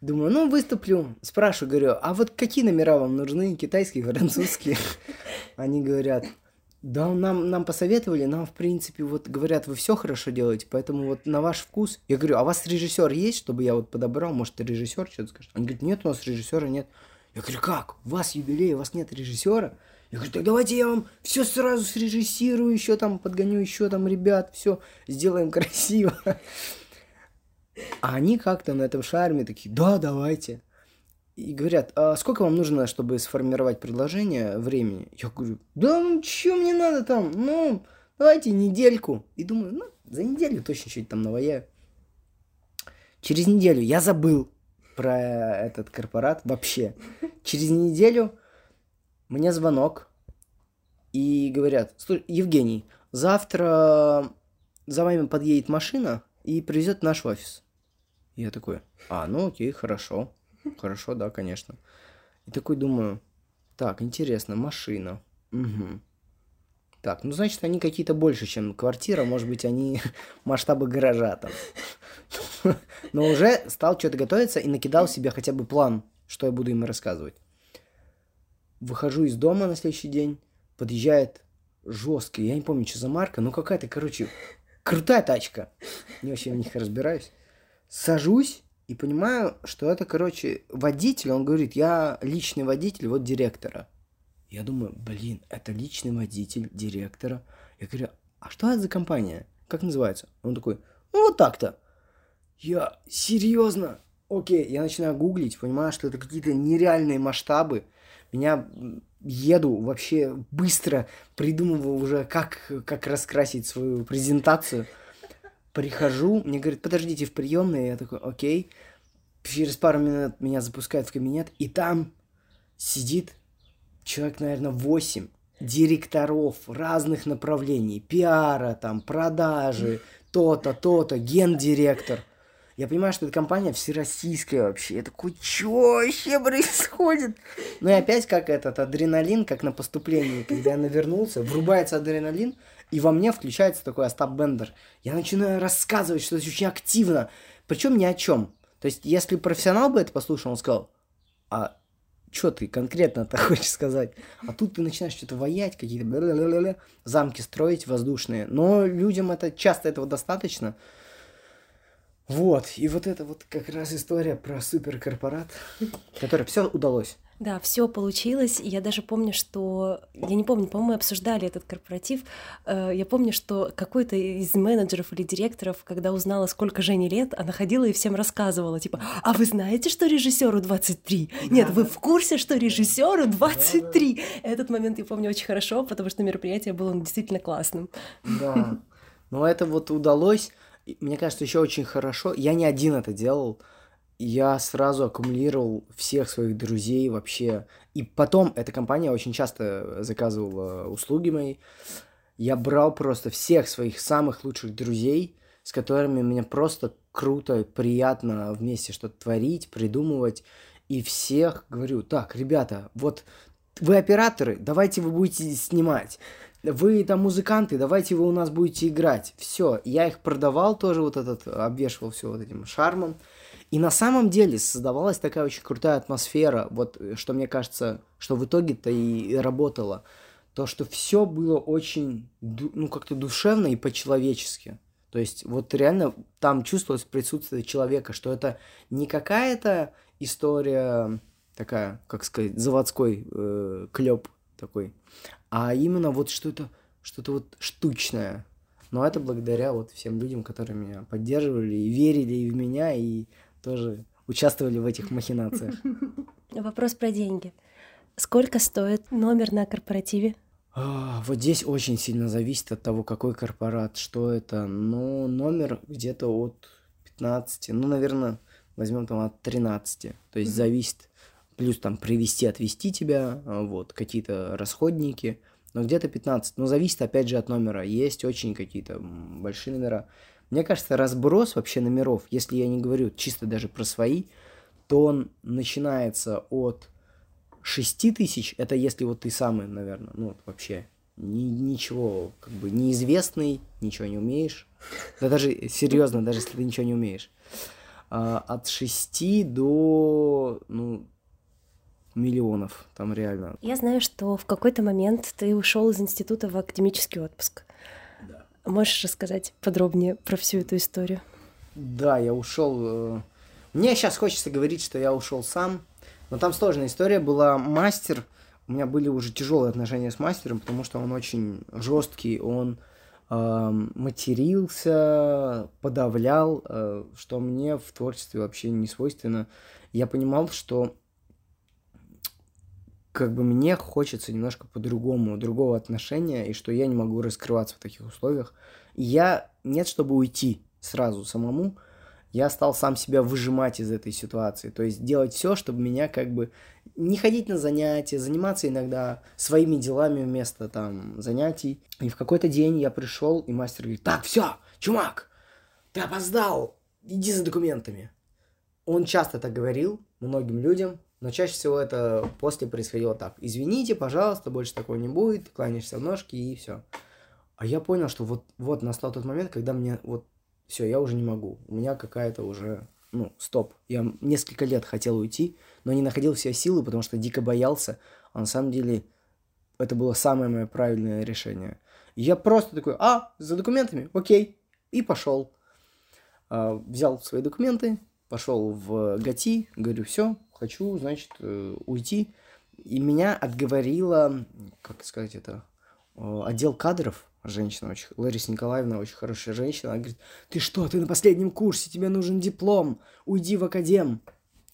Думаю, ну, выступлю. Спрашиваю, говорю, а вот какие номера вам нужны? Китайские, французские? [LAUGHS] Они говорят, да, нам, нам посоветовали, нам, в принципе, вот говорят, вы все хорошо делаете, поэтому вот на ваш вкус. Я говорю, а у вас режиссер есть, чтобы я вот подобрал? Может, режиссер что-то скажет? Они говорят, нет, у нас режиссера нет. Я говорю, как? У вас юбилей, у вас нет режиссера? Я говорю, так давайте я вам все сразу срежиссирую, еще там подгоню еще там ребят, все сделаем красиво. А они как-то на этом шарме такие, да, давайте. И говорят, а сколько вам нужно, чтобы сформировать предложение времени? Я говорю, да ну что мне надо там, ну, давайте недельку. И думаю, ну, за неделю точно что-нибудь там наваяю. Через неделю я забыл про этот корпорат вообще. [LAUGHS] Через неделю мне звонок, и говорят, слушай, Евгений, завтра за вами подъедет машина и привезет наш офис. Я такой, а, ну окей, хорошо. Хорошо, да, конечно. И такой думаю, так, интересно, машина. Угу. Так, ну значит, они какие-то больше, чем квартира. Может быть, они [LAUGHS] масштабы гаража там. но уже стал что-то готовиться и накидал себе хотя бы план, что я буду им рассказывать. Выхожу из дома на следующий день, подъезжает жесткий, я не помню, что за марка, но какая-то, короче, крутая тачка. Не очень в них разбираюсь. Сажусь и понимаю, что это, короче, водитель, он говорит, я личный водитель вот директора. Я думаю, блин, это личный водитель директора. Я говорю, а что это за компания? Как называется? Он такой, ну вот так-то. Я, серьезно? Окей, я начинаю гуглить, понимаю, что это какие-то нереальные масштабы. Меня еду вообще быстро, придумываю уже, как, как раскрасить свою презентацию. Прихожу, мне говорят, подождите в приемной, я такой, окей. Через пару минут меня запускают в кабинет, и там сидит человек, наверное, 8 директоров разных направлений, пиара, там, продажи, то-то, то-то, гендиректор. Я понимаю, что эта компания всероссийская вообще. Я такой, что вообще происходит? Ну и опять как этот адреналин, как на поступлении, когда я навернулся, врубается адреналин, и во мне включается такой Остап Бендер. Я начинаю рассказывать что-то очень активно, причем ни о чем. То есть, если профессионал бы это послушал, он сказал, а что ты конкретно-то хочешь сказать? А тут ты начинаешь что-то воять, какие-то замки строить воздушные. Но людям это часто этого достаточно. Вот, и вот это вот как раз история про суперкорпорат, который все удалось. Да, все получилось. Я даже помню, что... Я не помню, по-моему, мы обсуждали этот корпоратив. Э, я помню, что какой-то из менеджеров или директоров, когда узнала, сколько Жене лет, она ходила и всем рассказывала, типа, а вы знаете, что режиссеру 23? Нет, вы в курсе, что режиссеру 23? Этот момент я помню очень хорошо, потому что мероприятие было действительно классным. Да. Но это вот удалось. Мне кажется, еще очень хорошо. Я не один это делал я сразу аккумулировал всех своих друзей вообще. И потом эта компания очень часто заказывала услуги мои. Я брал просто всех своих самых лучших друзей, с которыми мне просто круто, приятно вместе что-то творить, придумывать. И всех говорю, так, ребята, вот вы операторы, давайте вы будете снимать. Вы там музыканты, давайте вы у нас будете играть. Все, я их продавал тоже вот этот, обвешивал все вот этим шармом. И на самом деле создавалась такая очень крутая атмосфера, вот э, что мне кажется, что в итоге-то и работало. То, что все было очень, ну, как-то душевно и по-человечески. То есть вот реально там чувствовалось присутствие человека, что это не какая-то история такая, как сказать, заводской э, клеп такой, а именно вот что-то, что-то вот штучное. Но это благодаря вот всем людям, которые меня поддерживали и верили и в меня, и тоже участвовали в этих махинациях. [LAUGHS] Вопрос про деньги. Сколько стоит номер на корпоративе? А, вот здесь очень сильно зависит от того, какой корпорат, что это. Но номер где-то от 15, ну, наверное, возьмем там от 13. То есть зависит, плюс там привести, отвести тебя, а, вот, какие-то расходники, но где-то 15. Но зависит, опять же, от номера. Есть очень какие-то большие номера. Мне кажется, разброс вообще номеров, если я не говорю чисто даже про свои, то он начинается от 6 тысяч, это если вот ты самый, наверное, ну вообще ни, ничего, как бы неизвестный, ничего не умеешь. Да даже серьезно, даже если ты ничего не умеешь. А, от 6 до, ну, миллионов, там реально. Я знаю, что в какой-то момент ты ушел из института в академический отпуск. Можешь рассказать подробнее про всю эту историю? Да, я ушел. Э, мне сейчас хочется говорить, что я ушел сам, но там сложная история была. Мастер, у меня были уже тяжелые отношения с мастером, потому что он очень жесткий, он э, матерился, подавлял, э, что мне в творчестве вообще не свойственно. Я понимал, что как бы мне хочется немножко по-другому, другого отношения, и что я не могу раскрываться в таких условиях. Я, нет, чтобы уйти сразу самому, я стал сам себя выжимать из этой ситуации. То есть делать все, чтобы меня как бы не ходить на занятия, заниматься иногда своими делами вместо там занятий. И в какой-то день я пришел, и мастер говорит, так, все, чумак, ты опоздал, иди за документами. Он часто так говорил многим людям, но чаще всего это после происходило так. Извините, пожалуйста, больше такого не будет, кланяешься в ножки и все. А я понял, что вот, вот настал тот момент, когда мне вот все, я уже не могу. У меня какая-то уже, ну, стоп. Я несколько лет хотел уйти, но не находил все силы, потому что дико боялся. А на самом деле это было самое мое правильное решение. И я просто такой, а, за документами, окей, и пошел. А, взял свои документы, пошел в ГАТИ, говорю, все, хочу, значит, э, уйти. И меня отговорила, как сказать это, отдел кадров, женщина очень, Лариса Николаевна очень хорошая женщина, она говорит, ты что, ты на последнем курсе, тебе нужен диплом, уйди в академ.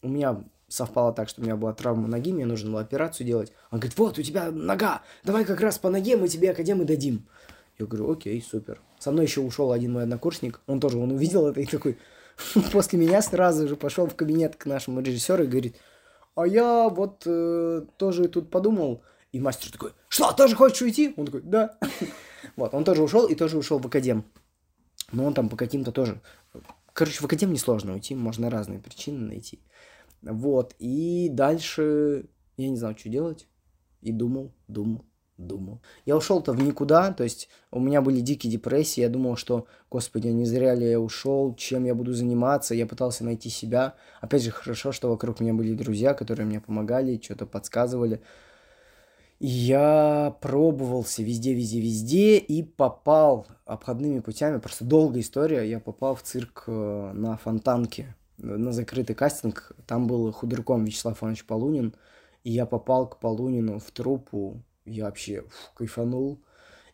У меня совпало так, что у меня была травма ноги, мне нужно было операцию делать. Он говорит, вот, у тебя нога, давай как раз по ноге мы тебе академы дадим. Я говорю, окей, супер. Со мной еще ушел один мой однокурсник, он тоже, он увидел это и такой, [LAUGHS] после меня сразу же пошел в кабинет к нашему режиссеру и говорит, а я вот э, тоже тут подумал, и мастер такой, что, тоже хочешь уйти? Он такой, да. [LAUGHS] Вот, он тоже ушел и тоже ушел в академ. Но он там по каким-то тоже... Короче, в академ несложно уйти, можно разные причины найти. Вот, и дальше я не знал, что делать. И думал, думал, думал. Я ушел-то в никуда, то есть у меня были дикие депрессии, я думал, что, господи, не зря ли я ушел, чем я буду заниматься, я пытался найти себя. Опять же, хорошо, что вокруг меня были друзья, которые мне помогали, что-то подсказывали. Я пробовался везде, везде, везде и попал обходными путями. Просто долгая история. Я попал в цирк э, на Фонтанке, на закрытый кастинг. Там был худырком Вячеслав Иванович Полунин. И я попал к Полунину в трупу. Я вообще фу, кайфанул.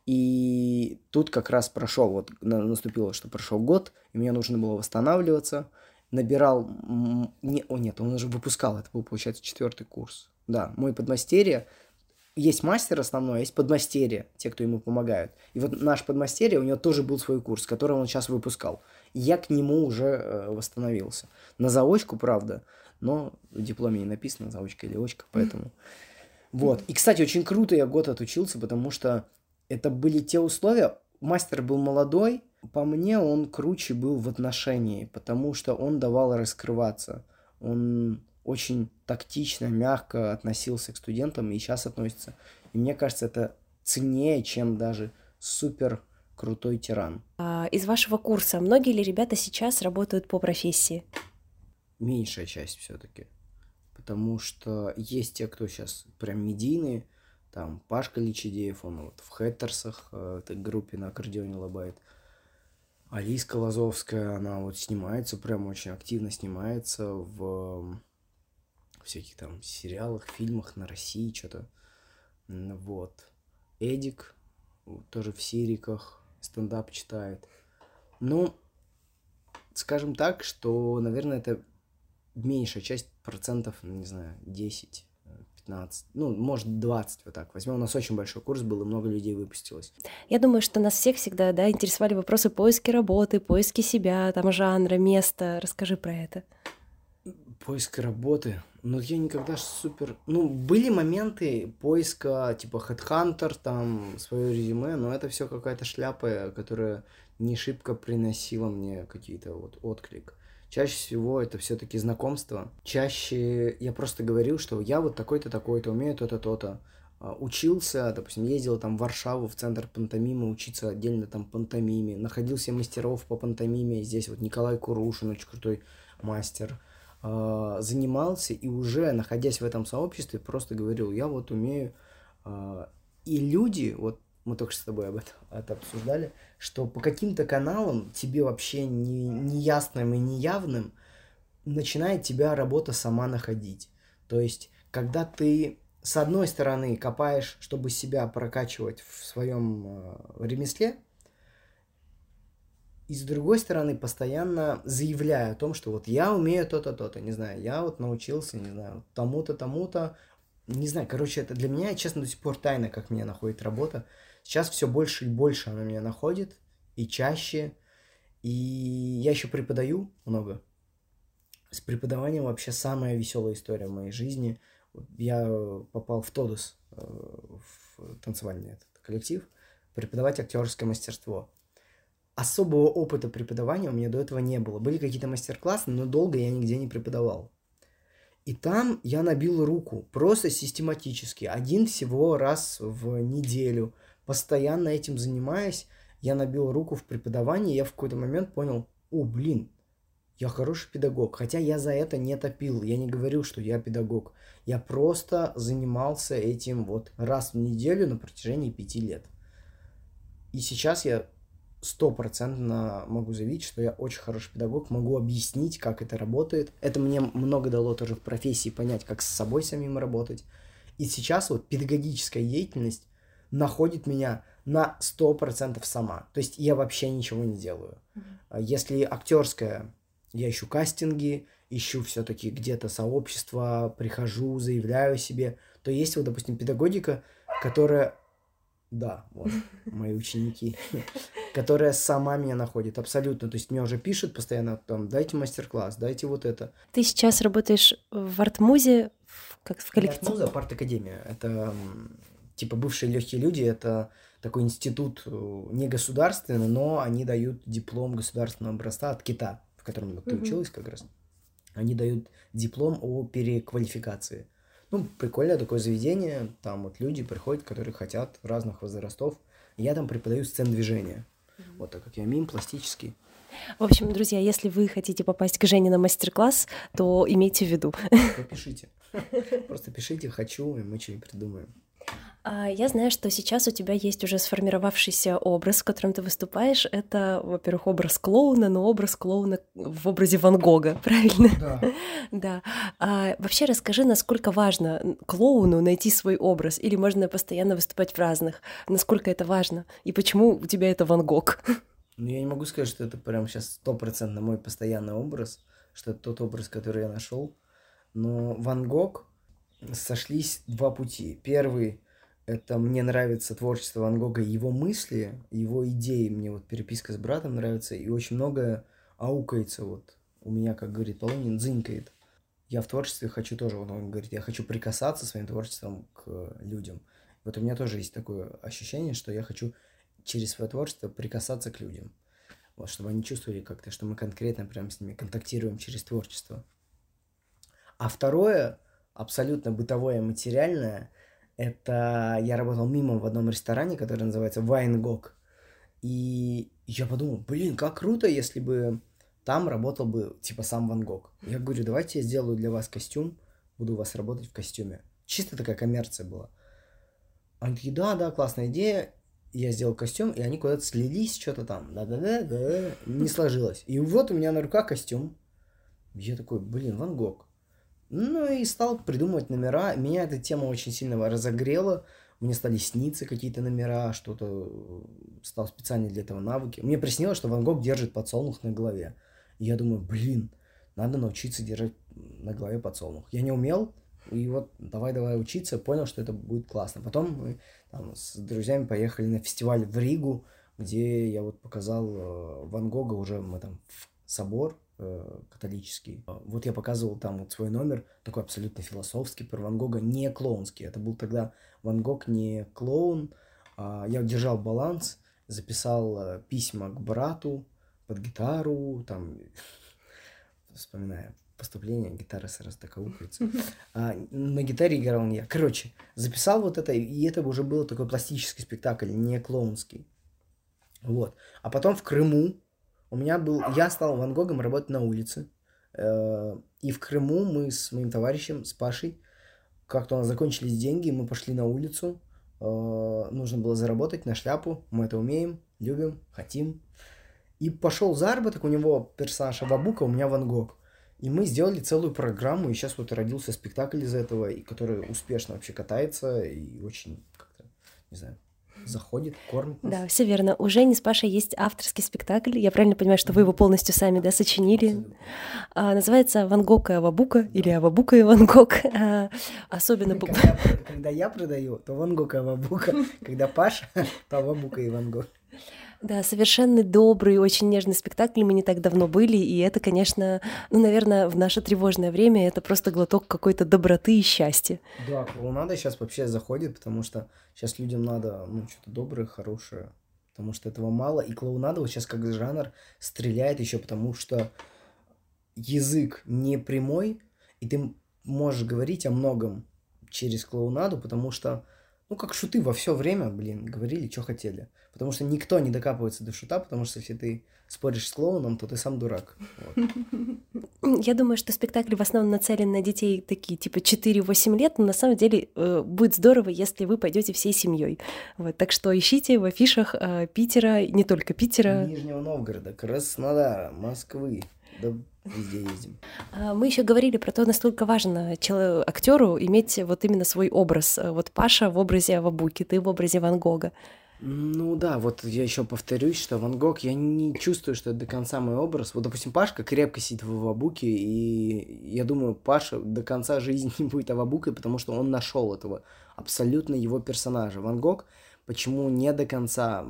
И тут как раз прошел, вот наступило, что прошел год, и мне нужно было восстанавливаться. Набирал... Не, о, нет, он уже выпускал, это был, получается, четвертый курс. Да, мой подмастерье есть мастер основной, а есть подмастерье, те, кто ему помогают. И вот наш подмастерье, у него тоже был свой курс, который он сейчас выпускал. И я к нему уже э, восстановился. На заочку, правда, но в дипломе не написано, заочка или очка, поэтому... Вот. И, кстати, очень круто я год отучился, потому что это были те условия. Мастер был молодой, по мне он круче был в отношении, потому что он давал раскрываться. Он очень тактично, мягко относился к студентам и сейчас относится. И мне кажется, это ценнее, чем даже супер крутой тиран. А из вашего курса многие ли ребята сейчас работают по профессии? Меньшая часть все-таки. Потому что есть те, кто сейчас прям медийные, там Пашка Личидеев, он вот в Хэттерсах, э, этой группе на аккордеоне лобает. Алиска Лазовская, она вот снимается, прям очень активно снимается в всяких там сериалах, фильмах на России что-то. Вот. Эдик тоже в сериках стендап читает. Ну, скажем так, что, наверное, это меньшая часть процентов, ну, не знаю, 10, 15, ну, может, 20 вот так возьмем. У нас очень большой курс был, и много людей выпустилось. Я думаю, что нас всех всегда, да, интересовали вопросы поиски работы, поиски себя, там, жанра, места. Расскажи про это. Поиск работы. Но я никогда супер... Ну, были моменты поиска, типа, Headhunter, там, свое резюме, но это все какая-то шляпа, которая не шибко приносила мне какие-то вот отклик. Чаще всего это все-таки знакомство. Чаще я просто говорил, что я вот такой-то, такой-то, умею то-то, то-то. А, учился, допустим, ездил там в Варшаву, в центр пантомимы, учиться отдельно там пантомиме. Находил себе мастеров по пантомиме. Здесь вот Николай Курушин, очень крутой мастер. А, занимался и уже находясь в этом сообществе просто говорил, я вот умею. Э, и люди, вот мы только что с тобой об этом это обсуждали, что по каким-то каналам тебе вообще не, неясным и неявным начинает тебя работа сама находить. То есть, когда ты с одной стороны копаешь, чтобы себя прокачивать в своем э, ремесле, и с другой стороны постоянно заявляю о том, что вот я умею то-то, то-то, не знаю, я вот научился, не знаю, тому-то, тому-то, не знаю, короче, это для меня, честно, до сих пор тайна, как меня находит работа. Сейчас все больше и больше она меня находит, и чаще, и я еще преподаю много. С преподаванием вообще самая веселая история в моей жизни. Я попал в Тодус, э, в танцевальный этот коллектив, преподавать актерское мастерство особого опыта преподавания у меня до этого не было. Были какие-то мастер-классы, но долго я нигде не преподавал. И там я набил руку просто систематически, один всего раз в неделю, постоянно этим занимаясь. я набил руку в преподавании, я в какой-то момент понял, о, блин, я хороший педагог. Хотя я за это не топил, я не говорил, что я педагог. Я просто занимался этим вот раз в неделю на протяжении пяти лет. И сейчас я стопроцентно могу заявить, что я очень хороший педагог, могу объяснить, как это работает. Это мне много дало тоже в профессии понять, как с собой самим работать. И сейчас вот педагогическая деятельность находит меня на 100% сама. То есть я вообще ничего не делаю. Mm-hmm. Если актерская, я ищу кастинги, ищу все-таки где-то сообщество, прихожу, заявляю себе, то есть вот, допустим, педагогика, которая да, вот, [LAUGHS] мои ученики, которая сама меня находит, абсолютно. То есть мне уже пишут постоянно, там, дайте мастер-класс, дайте вот это. Ты сейчас работаешь в артмузе, как в коллективе? Артмуза, а парт-академия. Это, типа, бывшие легкие люди, это такой институт э, не государственный, но они дают диплом государственного образца от КИТа, в котором ты училась как раз. Они дают диплом о переквалификации. Ну, прикольное такое заведение, там вот люди приходят, которые хотят разных возрастов. Я там преподаю сцен движения. Mm-hmm. Вот так как я мим пластический. В общем, друзья, если вы хотите попасть к Жене на мастер-класс, то имейте в виду. Пишите. [LAUGHS] Просто пишите «хочу», и мы что-нибудь придумаем. А, я знаю, что сейчас у тебя есть уже сформировавшийся образ, в котором ты выступаешь. Это, во-первых, образ клоуна, но образ клоуна в образе Ван Гога, [LAUGHS] правильно? Да. [LAUGHS] да. А, вообще расскажи, насколько важно клоуну найти свой образ, или можно постоянно выступать в разных? Насколько это важно? И почему у тебя это Ван Гог? [LAUGHS] Ну, я не могу сказать, что это прям сейчас стопроцентно мой постоянный образ, что это тот образ, который я нашел. Но Ван Гог сошлись два пути. Первый это мне нравится творчество Ван Гога, его мысли, его идеи. Мне вот переписка с братом нравится, и очень многое аукается вот. У меня, как говорит Полонин, дзынькает. Я в творчестве хочу тоже, он говорит, я хочу прикасаться своим творчеством к людям. Вот у меня тоже есть такое ощущение, что я хочу через свое творчество прикасаться к людям. Вот, чтобы они чувствовали как-то, что мы конкретно прям с ними контактируем через творчество. А второе, абсолютно бытовое, материальное – это я работал мимо в одном ресторане, который называется Вайнгок. И я подумал, блин, как круто, если бы там работал бы типа сам Ван Гог. Я говорю, давайте я сделаю для вас костюм, буду у вас работать в костюме. Чисто такая коммерция была. Они такие, да, да, классная идея. Я сделал костюм, и они куда-то слились, что-то там, да-да-да-да, не сложилось. И вот у меня на руках костюм. Я такой, блин, Ван Гог. Ну и стал придумывать номера. Меня эта тема очень сильно разогрела. Мне стали сниться какие-то номера, что-то э, стал специально для этого навыки. Мне приснилось, что Ван Гог держит подсолнух на голове. И я думаю, блин, надо научиться держать на голове подсолнух. Я не умел, и вот давай-давай учиться, понял, что это будет классно. Потом мы там, с друзьями поехали на фестиваль в Ригу, где я вот показал э, Ван Гога уже мы там в собор католический. Вот я показывал там вот свой номер, такой абсолютно философский, про Ван Гога, не клоунский. Это был тогда Ван Гог не клоун. А я держал баланс, записал э, письма к брату под гитару, там, [LAUGHS] вспоминая поступление, гитара сразу так аукается. [LAUGHS] А, на гитаре играл я. Короче, записал вот это, и это уже был такой пластический спектакль, не клоунский. Вот. А потом в Крыму у меня был... Я стал Ван Гогом работать на улице. Э, и в Крыму мы с моим товарищем, с Пашей, как-то у нас закончились деньги, мы пошли на улицу. Э, нужно было заработать на шляпу. Мы это умеем, любим, хотим. И пошел заработок, у него персонаж Абабука, у меня Ван Гог. И мы сделали целую программу, и сейчас вот родился спектакль из этого, и который успешно вообще катается, и очень как-то, не знаю, заходит, кормит нас. Да, все верно. У Жени с Пашей есть авторский спектакль. Я правильно понимаю, что вы его полностью сами да, сочинили. А, называется «Ван Гог и Авабука» да. или «Авабука и Ван Гог». А, особенно... Когда, когда я продаю, то Ван Гог и Авабука. Когда Паша, [LAUGHS] то Авабука и Ван Гог. Да, совершенно добрый, очень нежный спектакль. Мы не так давно были, и это, конечно, ну, наверное, в наше тревожное время это просто глоток какой-то доброты и счастья. Да, клоунада сейчас вообще заходит, потому что сейчас людям надо, ну, что-то доброе, хорошее, потому что этого мало. И клоунада вот сейчас как жанр стреляет еще потому, что язык не прямой, и ты можешь говорить о многом через клоунаду, потому что ну, как шуты во все время, блин, говорили, что хотели. Потому что никто не докапывается до шута, потому что если ты споришь с клоуном, то ты сам дурак. Вот. Я думаю, что спектакль в основном нацелен на детей такие, типа 4-8 лет, но на самом деле э, будет здорово, если вы пойдете всей семьей. Вот, так что ищите в афишах э, Питера, не только Питера. Нижнего Новгорода, Краснодара, Москвы. Да везде ездим. А, мы еще говорили про то, насколько важно актеру иметь вот именно свой образ. Вот Паша в образе Авабуки, ты в образе Ван Гога. Ну да, вот я еще повторюсь, что Ван Гог, я не чувствую, что это до конца мой образ. Вот, допустим, Пашка крепко сидит в Авабуке, и я думаю, Паша до конца жизни не будет Авабукой, потому что он нашел этого абсолютно его персонажа. Ван Гог, почему не до конца,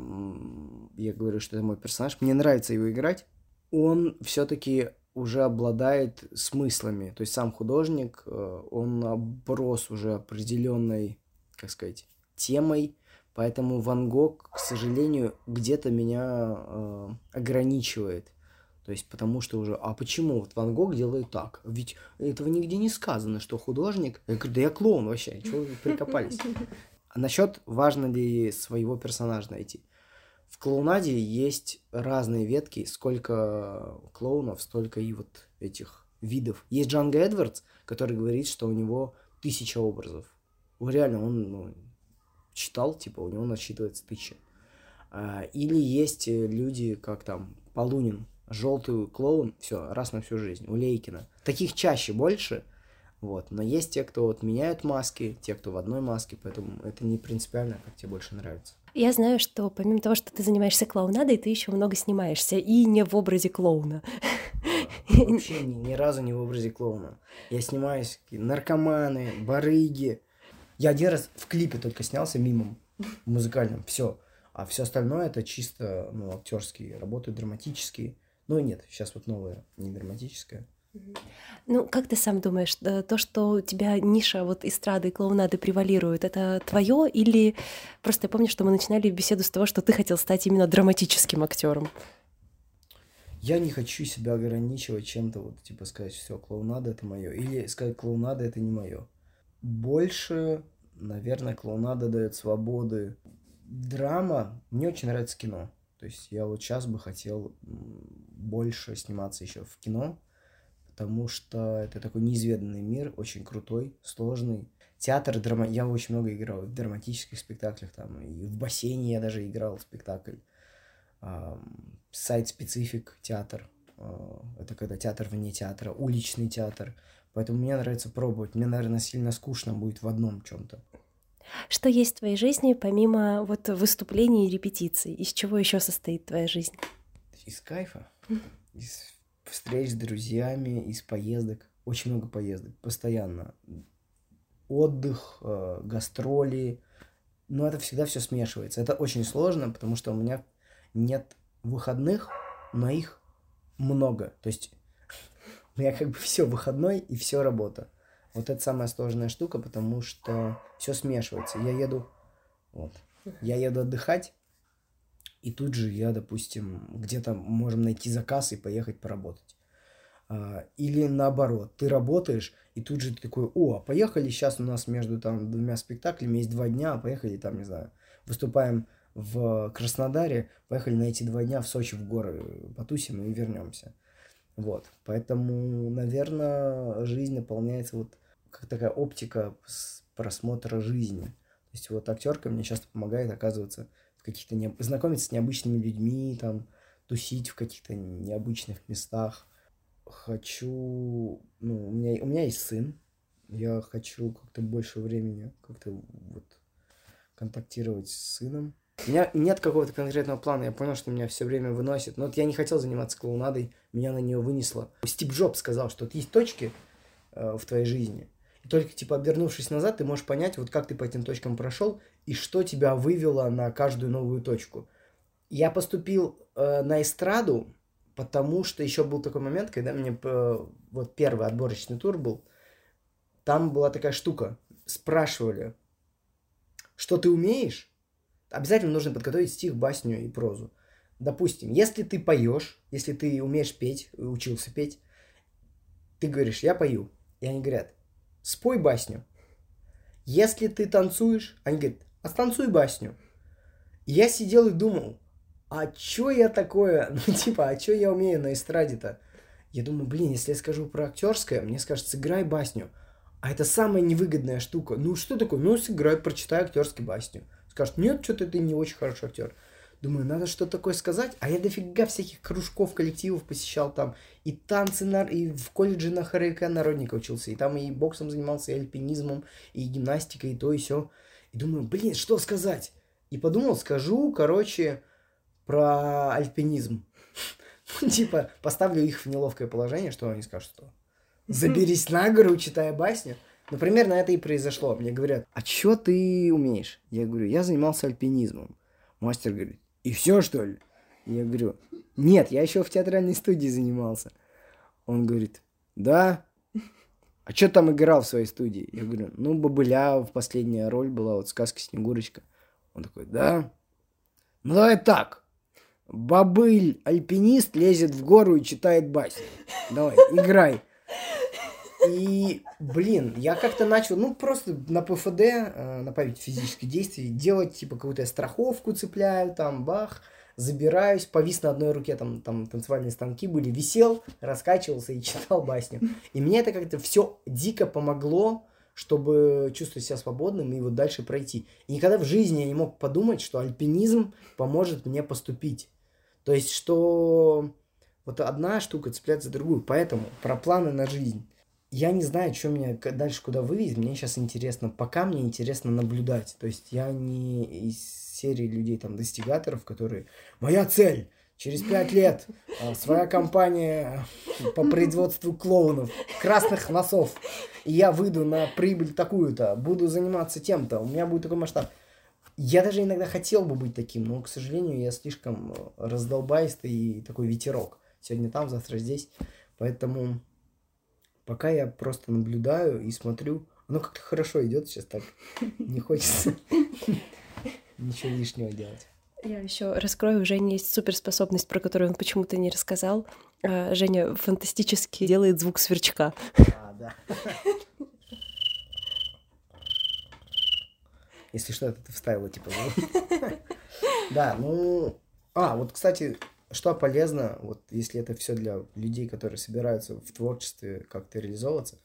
я говорю, что это мой персонаж, мне нравится его играть, он все-таки уже обладает смыслами. То есть сам художник, э, он оброс уже определенной, как сказать, темой, поэтому Ван Гог, к сожалению, где-то меня э, ограничивает. То есть потому что уже, а почему вот Ван Гог делает так? Ведь этого нигде не сказано, что художник... Я говорю, да я клоун вообще, чего вы прикопались? [LAUGHS] А насчет, важно ли своего персонажа найти. В клоунаде есть разные ветки, сколько клоунов, столько и вот этих видов. Есть Джанго Эдвардс, который говорит, что у него тысяча образов. Ну, реально, он ну, читал, типа, у него насчитывается тысяча. А, или есть э, люди, как там, Полунин, желтый клоун, все, раз на всю жизнь, у Лейкина. Таких чаще больше, вот. Но есть те, кто вот меняют маски, те, кто в одной маске, поэтому это не принципиально, как тебе больше нравится. Я знаю, что помимо того, что ты занимаешься клоунадой, ты еще много снимаешься, и не в образе клоуна. [LAUGHS] Вообще ни, ни разу не в образе клоуна. Я снимаюсь наркоманы, барыги. Я один раз в клипе только снялся мимом музыкальном, все. А все остальное это чисто ну, актерские работы, драматические. Ну нет, сейчас вот новое, не драматическое. Ну, как ты сам думаешь, э, то, что у тебя ниша вот эстрады и клоунады превалирует, это твое или просто я помню, что мы начинали беседу с того, что ты хотел стать именно драматическим актером? Я не хочу себя ограничивать чем-то, вот типа сказать, все, клоунада это мое, или сказать, клоунада это не мое. Больше, наверное, клоунада дает свободы. Драма, мне очень нравится кино. То есть я вот сейчас бы хотел больше сниматься еще в кино, потому что это такой неизведанный мир, очень крутой, сложный. Театр, драма... я очень много играл в драматических спектаклях, там, и в бассейне я даже играл в спектакль. Сайт-специфик театр, а, это когда театр вне театра, уличный театр. Поэтому мне нравится пробовать. Мне, наверное, сильно скучно будет в одном чем-то. Что есть в твоей жизни, помимо вот выступлений и репетиций? Из чего еще состоит твоя жизнь? Из кайфа, из встреч с друзьями, из поездок. Очень много поездок, постоянно. Отдых, э, гастроли. Но это всегда все смешивается. Это очень сложно, потому что у меня нет выходных, но их много. То есть у меня как бы все выходной и все работа. Вот это самая сложная штука, потому что все смешивается. Я еду, вот, я еду отдыхать, и тут же я, допустим, где-то можем найти заказ и поехать поработать. А, или наоборот, ты работаешь, и тут же ты такой, о, а поехали, сейчас у нас между там двумя спектаклями есть два дня, поехали там, не знаю, выступаем в Краснодаре, поехали на эти два дня в Сочи в горы, потусим и вернемся. Вот, поэтому, наверное, жизнь наполняется вот как такая оптика просмотра жизни. То есть вот актерка мне часто помогает оказываться каких-то не... знакомиться с необычными людьми, там, тусить в каких-то необычных местах. Хочу, ну, у меня, у меня есть сын, я хочу как-то больше времени как-то вот контактировать с сыном. У меня нет какого-то конкретного плана, я понял, что меня все время выносит. Но вот я не хотел заниматься клоунадой, меня на нее вынесло. Стив Джобс сказал, что вот есть точки э, в твоей жизни, и только, типа, обернувшись назад, ты можешь понять, вот как ты по этим точкам прошел, и что тебя вывело на каждую новую точку. Я поступил э, на эстраду, потому что еще был такой момент, когда мне э, вот первый отборочный тур был, там была такая штука, спрашивали, что ты умеешь, обязательно нужно подготовить стих, басню и прозу. Допустим, если ты поешь, если ты умеешь петь, учился петь, ты говоришь, я пою. И они говорят, спой басню. если ты танцуешь, они говорят, а станцуй басню. Я сидел и думал, а чё я такое, [LAUGHS] ну типа, а чё я умею на эстраде-то? Я думаю, блин, если я скажу про актерское, мне скажут, сыграй басню. А это самая невыгодная штука. Ну что такое? Ну сыграй, прочитай актерский басню. Скажут, нет, что-то ты не очень хороший актер. Думаю, надо что-то такое сказать. А я дофига всяких кружков, коллективов посещал там. И танцы, на... и в колледже на ХРК народника учился. И там и боксом занимался, и альпинизмом, и гимнастикой, и то, и все. И думаю, блин, что сказать? И подумал, скажу, короче, про альпинизм. [LAUGHS] Типа, поставлю их в неловкое положение, что они скажут, что заберись на гору, читая басню. Ну, примерно это и произошло. Мне говорят, а что ты умеешь? Я говорю, я занимался альпинизмом. Мастер говорит, и все, что ли? Я говорю, нет, я еще в театральной студии занимался. Он говорит, да? А что там играл в своей студии? Я говорю, ну, Бабыля в последняя роль была, вот сказка Снегурочка. Он такой, да? Ну, давай так. Бабыль, альпинист, лезет в гору и читает басню. Давай, играй. И, блин, я как-то начал, ну, просто на ПФД, э, на память физических действий, делать, типа, какую-то страховку цепляю, там, бах, забираюсь, повис на одной руке, там, там танцевальные станки были, висел, раскачивался и [LAUGHS] читал басню. И мне это как-то все дико помогло, чтобы чувствовать себя свободным и вот дальше пройти. И никогда в жизни я не мог подумать, что альпинизм поможет мне поступить. То есть, что вот одна штука цепляется за другую. Поэтому про планы на жизнь. Я не знаю, что меня дальше куда вывезет. Мне сейчас интересно, пока мне интересно наблюдать. То есть я не из серии людей, там, достигаторов, которые... Моя цель через пять лет а, своя компания по производству клоунов, красных носов, и я выйду на прибыль такую-то, буду заниматься тем-то, у меня будет такой масштаб. Я даже иногда хотел бы быть таким, но, к сожалению, я слишком э, раздолбайстый и такой ветерок. Сегодня там, завтра здесь. Поэтому пока я просто наблюдаю и смотрю, оно как-то хорошо идет сейчас так. Не хочется ничего лишнего делать. Я еще раскрою, у Жени есть суперспособность, про которую он почему-то не рассказал. А, Женя фантастически делает звук сверчка. А, да. Если что, это ты вставила, типа. Да, ну... А, вот, кстати, что полезно, вот если это все для людей, которые собираются в творчестве как-то реализовываться,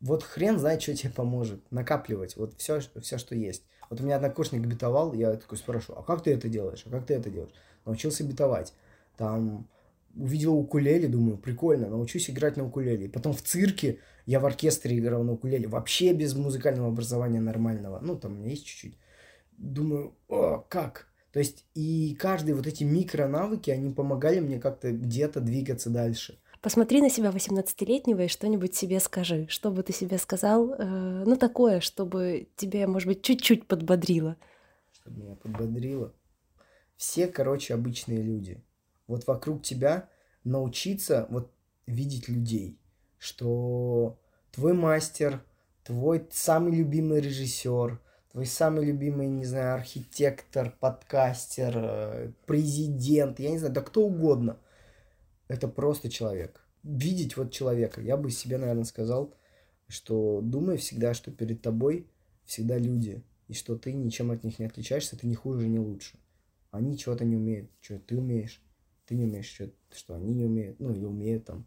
вот хрен знает, что тебе поможет. Накапливать вот все, все, что есть. Вот у меня однокурсник битовал, я такой спрашиваю, а как ты это делаешь? А как ты это делаешь? Научился битовать. Там увидел укулеле, думаю, прикольно, научусь играть на укулеле. потом в цирке я в оркестре играл на укулеле, вообще без музыкального образования нормального. Ну, там у меня есть чуть-чуть. Думаю, о, как? То есть и каждые вот эти микро-навыки, они помогали мне как-то где-то двигаться дальше. Посмотри на себя 18-летнего и что-нибудь себе скажи. Что бы ты себе сказал? Э, ну, такое, чтобы тебя, может быть, чуть-чуть подбодрило. Чтобы меня подбодрило. Все, короче, обычные люди. Вот вокруг тебя научиться вот видеть людей. Что твой мастер, твой самый любимый режиссер, твой самый любимый, не знаю, архитектор, подкастер, э, президент, я не знаю, да кто угодно. Это просто человек. Видеть вот человека. Я бы себе, наверное, сказал, что думай всегда, что перед тобой всегда люди, и что ты ничем от них не отличаешься, ты не хуже, не лучше. Они чего-то не умеют, что ты умеешь, ты не умеешь, что, что они не умеют, ну, и умеют там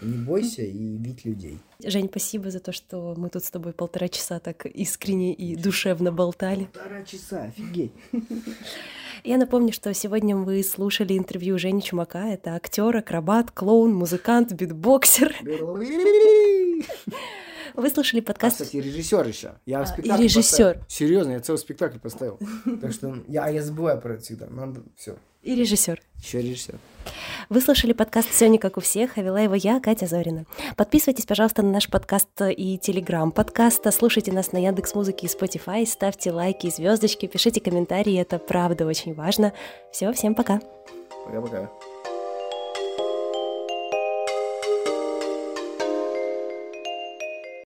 не бойся и видь людей. Жень, спасибо за то, что мы тут с тобой полтора часа так искренне и душевно болтали. Полтора часа, офигеть. [LAUGHS] Я напомню, что сегодня вы слушали интервью Жени Чумака. Это актер, акробат, клоун, музыкант, битбоксер. Вы слушали подкаст. А, кстати, режиссер еще. Я а, спектакль и режиссер. Серьезно, я целый спектакль поставил. [LAUGHS] Так что я, я забываю про это всегда. Надо все. И режиссер. Еще режиссер. Вы слушали подкаст «Все не как у всех», а вела его я, Катя Зорина. Подписывайтесь, пожалуйста, на наш подкаст и телеграм подкаста, слушайте нас на Яндекс Музыке и Spotify, ставьте лайки и звездочки, пишите комментарии, это правда очень важно. Все, всем пока. Пока-пока.